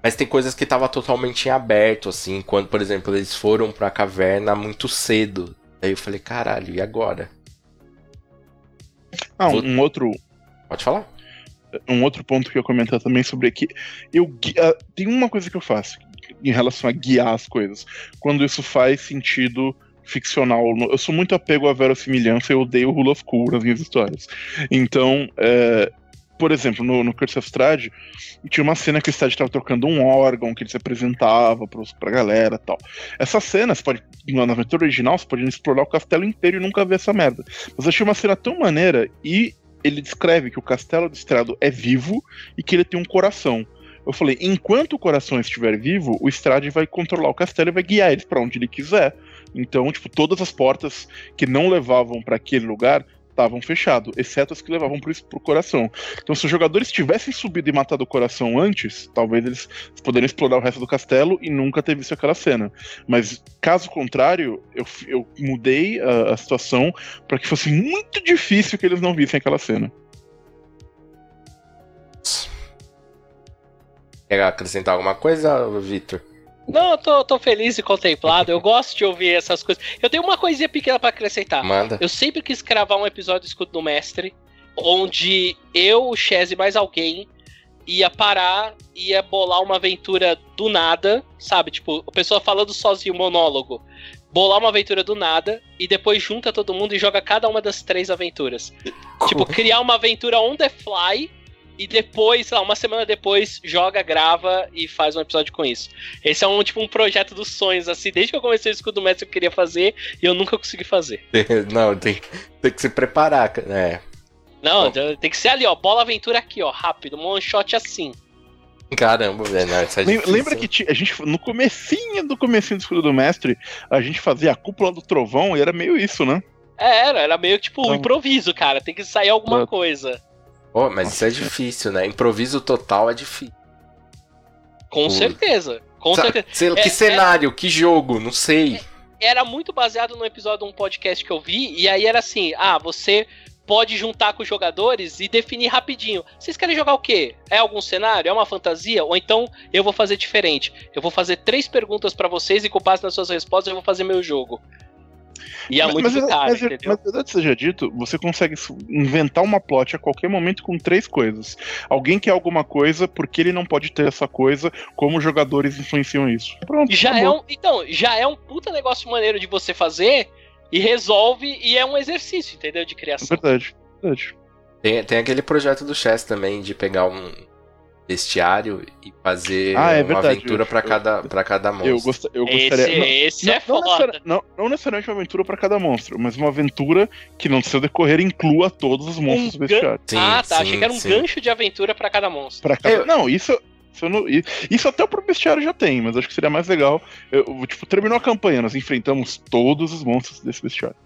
mas tem coisas que tava totalmente em aberto, assim, quando, por exemplo, eles foram pra caverna muito cedo. Aí eu falei, caralho, e agora? Ah, um, um outro. Pode falar. Um outro ponto que eu comentar também sobre que eu uh, tem uma coisa que eu faço em relação a guiar as coisas. Quando isso faz sentido ficcional. Eu sou muito apego à verossimilhança e eu odeio o Rule of Cool nas minhas histórias. Então, é, por exemplo, no, no Curse of Strahd, tinha uma cena que o Strahd estava trocando um órgão que ele se apresentava pros, pra galera tal. Essa cena, você pode, na aventura original, você pode explorar o castelo inteiro e nunca ver essa merda. Mas eu achei uma cena tão maneira e ele descreve que o castelo do Estrado é vivo e que ele tem um coração. Eu falei, enquanto o coração estiver vivo, o Strade vai controlar o castelo e vai guiar eles para onde ele quiser. Então, tipo, todas as portas que não levavam para aquele lugar estavam fechados, exceto as que levavam pro, pro coração. Então, se os jogadores tivessem subido e matado o coração antes, talvez eles poderiam explorar o resto do castelo e nunca ter visto aquela cena. Mas, caso contrário, eu, eu mudei a, a situação para que fosse muito difícil que eles não vissem aquela cena. Quer acrescentar alguma coisa, Victor? Não, eu tô, tô feliz e contemplado. Eu gosto de ouvir essas coisas. Eu tenho uma coisinha pequena para acrescentar. Manda. Eu sempre quis gravar um episódio do Escudo do Mestre, onde eu, o Chese e mais alguém ia parar, ia bolar uma aventura do nada, sabe? Tipo, a pessoa falando sozinho, monólogo. Bolar uma aventura do nada e depois junta todo mundo e joga cada uma das três aventuras. Tipo, criar uma aventura on the fly e depois, sei lá, uma semana depois, joga, grava e faz um episódio com isso. Esse é um tipo um projeto dos sonhos, assim, desde que eu comecei o escudo mestre eu queria fazer e eu nunca consegui fazer. Não, tem, tem que se preparar, né? Não, Bom. tem que ser ali, ó, bola aventura aqui, ó, rápido, um one shot assim. Caramba, velho, não, isso é Lembra, lembra que a gente, no comecinho do comecinho do escudo do mestre, a gente fazia a cúpula do trovão e era meio isso, né? É, era, era meio tipo um improviso, cara, tem que sair alguma coisa. Oh, mas isso é difícil, né? Improviso total é difícil. Com certeza. Com Sa certeza. Sei, que é, cenário, é... que jogo, não sei. Era muito baseado no episódio de um podcast que eu vi, e aí era assim: ah, você pode juntar com os jogadores e definir rapidinho. Vocês querem jogar o quê? É algum cenário? É uma fantasia? Ou então eu vou fazer diferente. Eu vou fazer três perguntas para vocês e com base nas suas respostas eu vou fazer meu jogo. E é mas, muito mas, caro, mas, entendeu? Mas, verdade seja dito, você consegue inventar uma plot a qualquer momento com três coisas. Alguém quer alguma coisa, porque ele não pode ter essa coisa, como os jogadores influenciam isso. Pronto, já é um, Então, já é um puta negócio maneiro de você fazer e resolve, e é um exercício, entendeu? De criação. Verdade, verdade. Tem, tem aquele projeto do Chess também, de pegar um, bestiário e fazer ah, é uma verdade, aventura para cada, pra cada monstro. Eu, gost, eu gostaria. Esse, não, esse não, é foda. Não, não, necessariamente uma aventura para cada monstro, mas uma aventura que no seu decorrer inclua todos os monstros um bestiários. Sim, ah, tá. Sim, Achei que era um sim. gancho de aventura para cada monstro. Pra cada... Eu... Não, isso. Isso, não, isso até o próprio bestiário já tem, mas acho que seria mais legal. Eu, tipo, terminou a campanha, nós enfrentamos todos os monstros desse bestiário.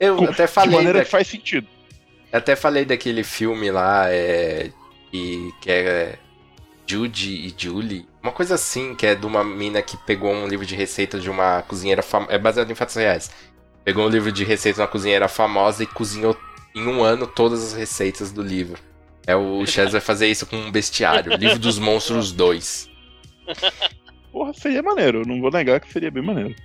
Eu Com, até falei. De maneira da... que faz sentido. Eu até falei daquele filme lá, é, e, que é Judy e Julie. Uma coisa assim, que é de uma mina que pegou um livro de receitas de uma cozinheira famosa. É baseado em fatos reais. Pegou um livro de receitas de uma cozinheira famosa e cozinhou em um ano todas as receitas do livro. É o Chaz vai fazer isso com um bestiário. Livro dos Monstros 2. Porra, seria maneiro. Não vou negar que seria bem maneiro.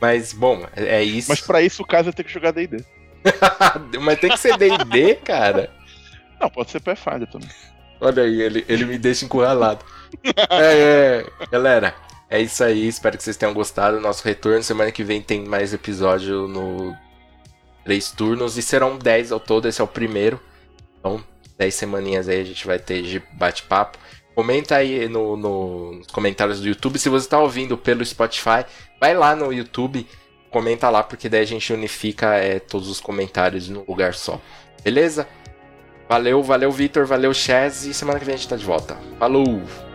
Mas, bom, é isso. Mas para isso o caso é ter que jogar DD. Mas tem que ser DD, cara. Não, pode ser Pathfinder também. Olha aí, ele, ele me deixa encurralado. é, é, galera, é isso aí. Espero que vocês tenham gostado. Nosso retorno. Semana que vem tem mais episódio no três turnos. E serão 10 ao todo. Esse é o primeiro. Então, 10 semaninhas aí a gente vai ter de bate-papo. Comenta aí no, no, nos comentários do YouTube. Se você está ouvindo pelo Spotify, vai lá no YouTube, comenta lá, porque daí a gente unifica é, todos os comentários num lugar só. Beleza? Valeu, valeu, Vitor, valeu, Chaz, e semana que vem a gente tá de volta. Falou!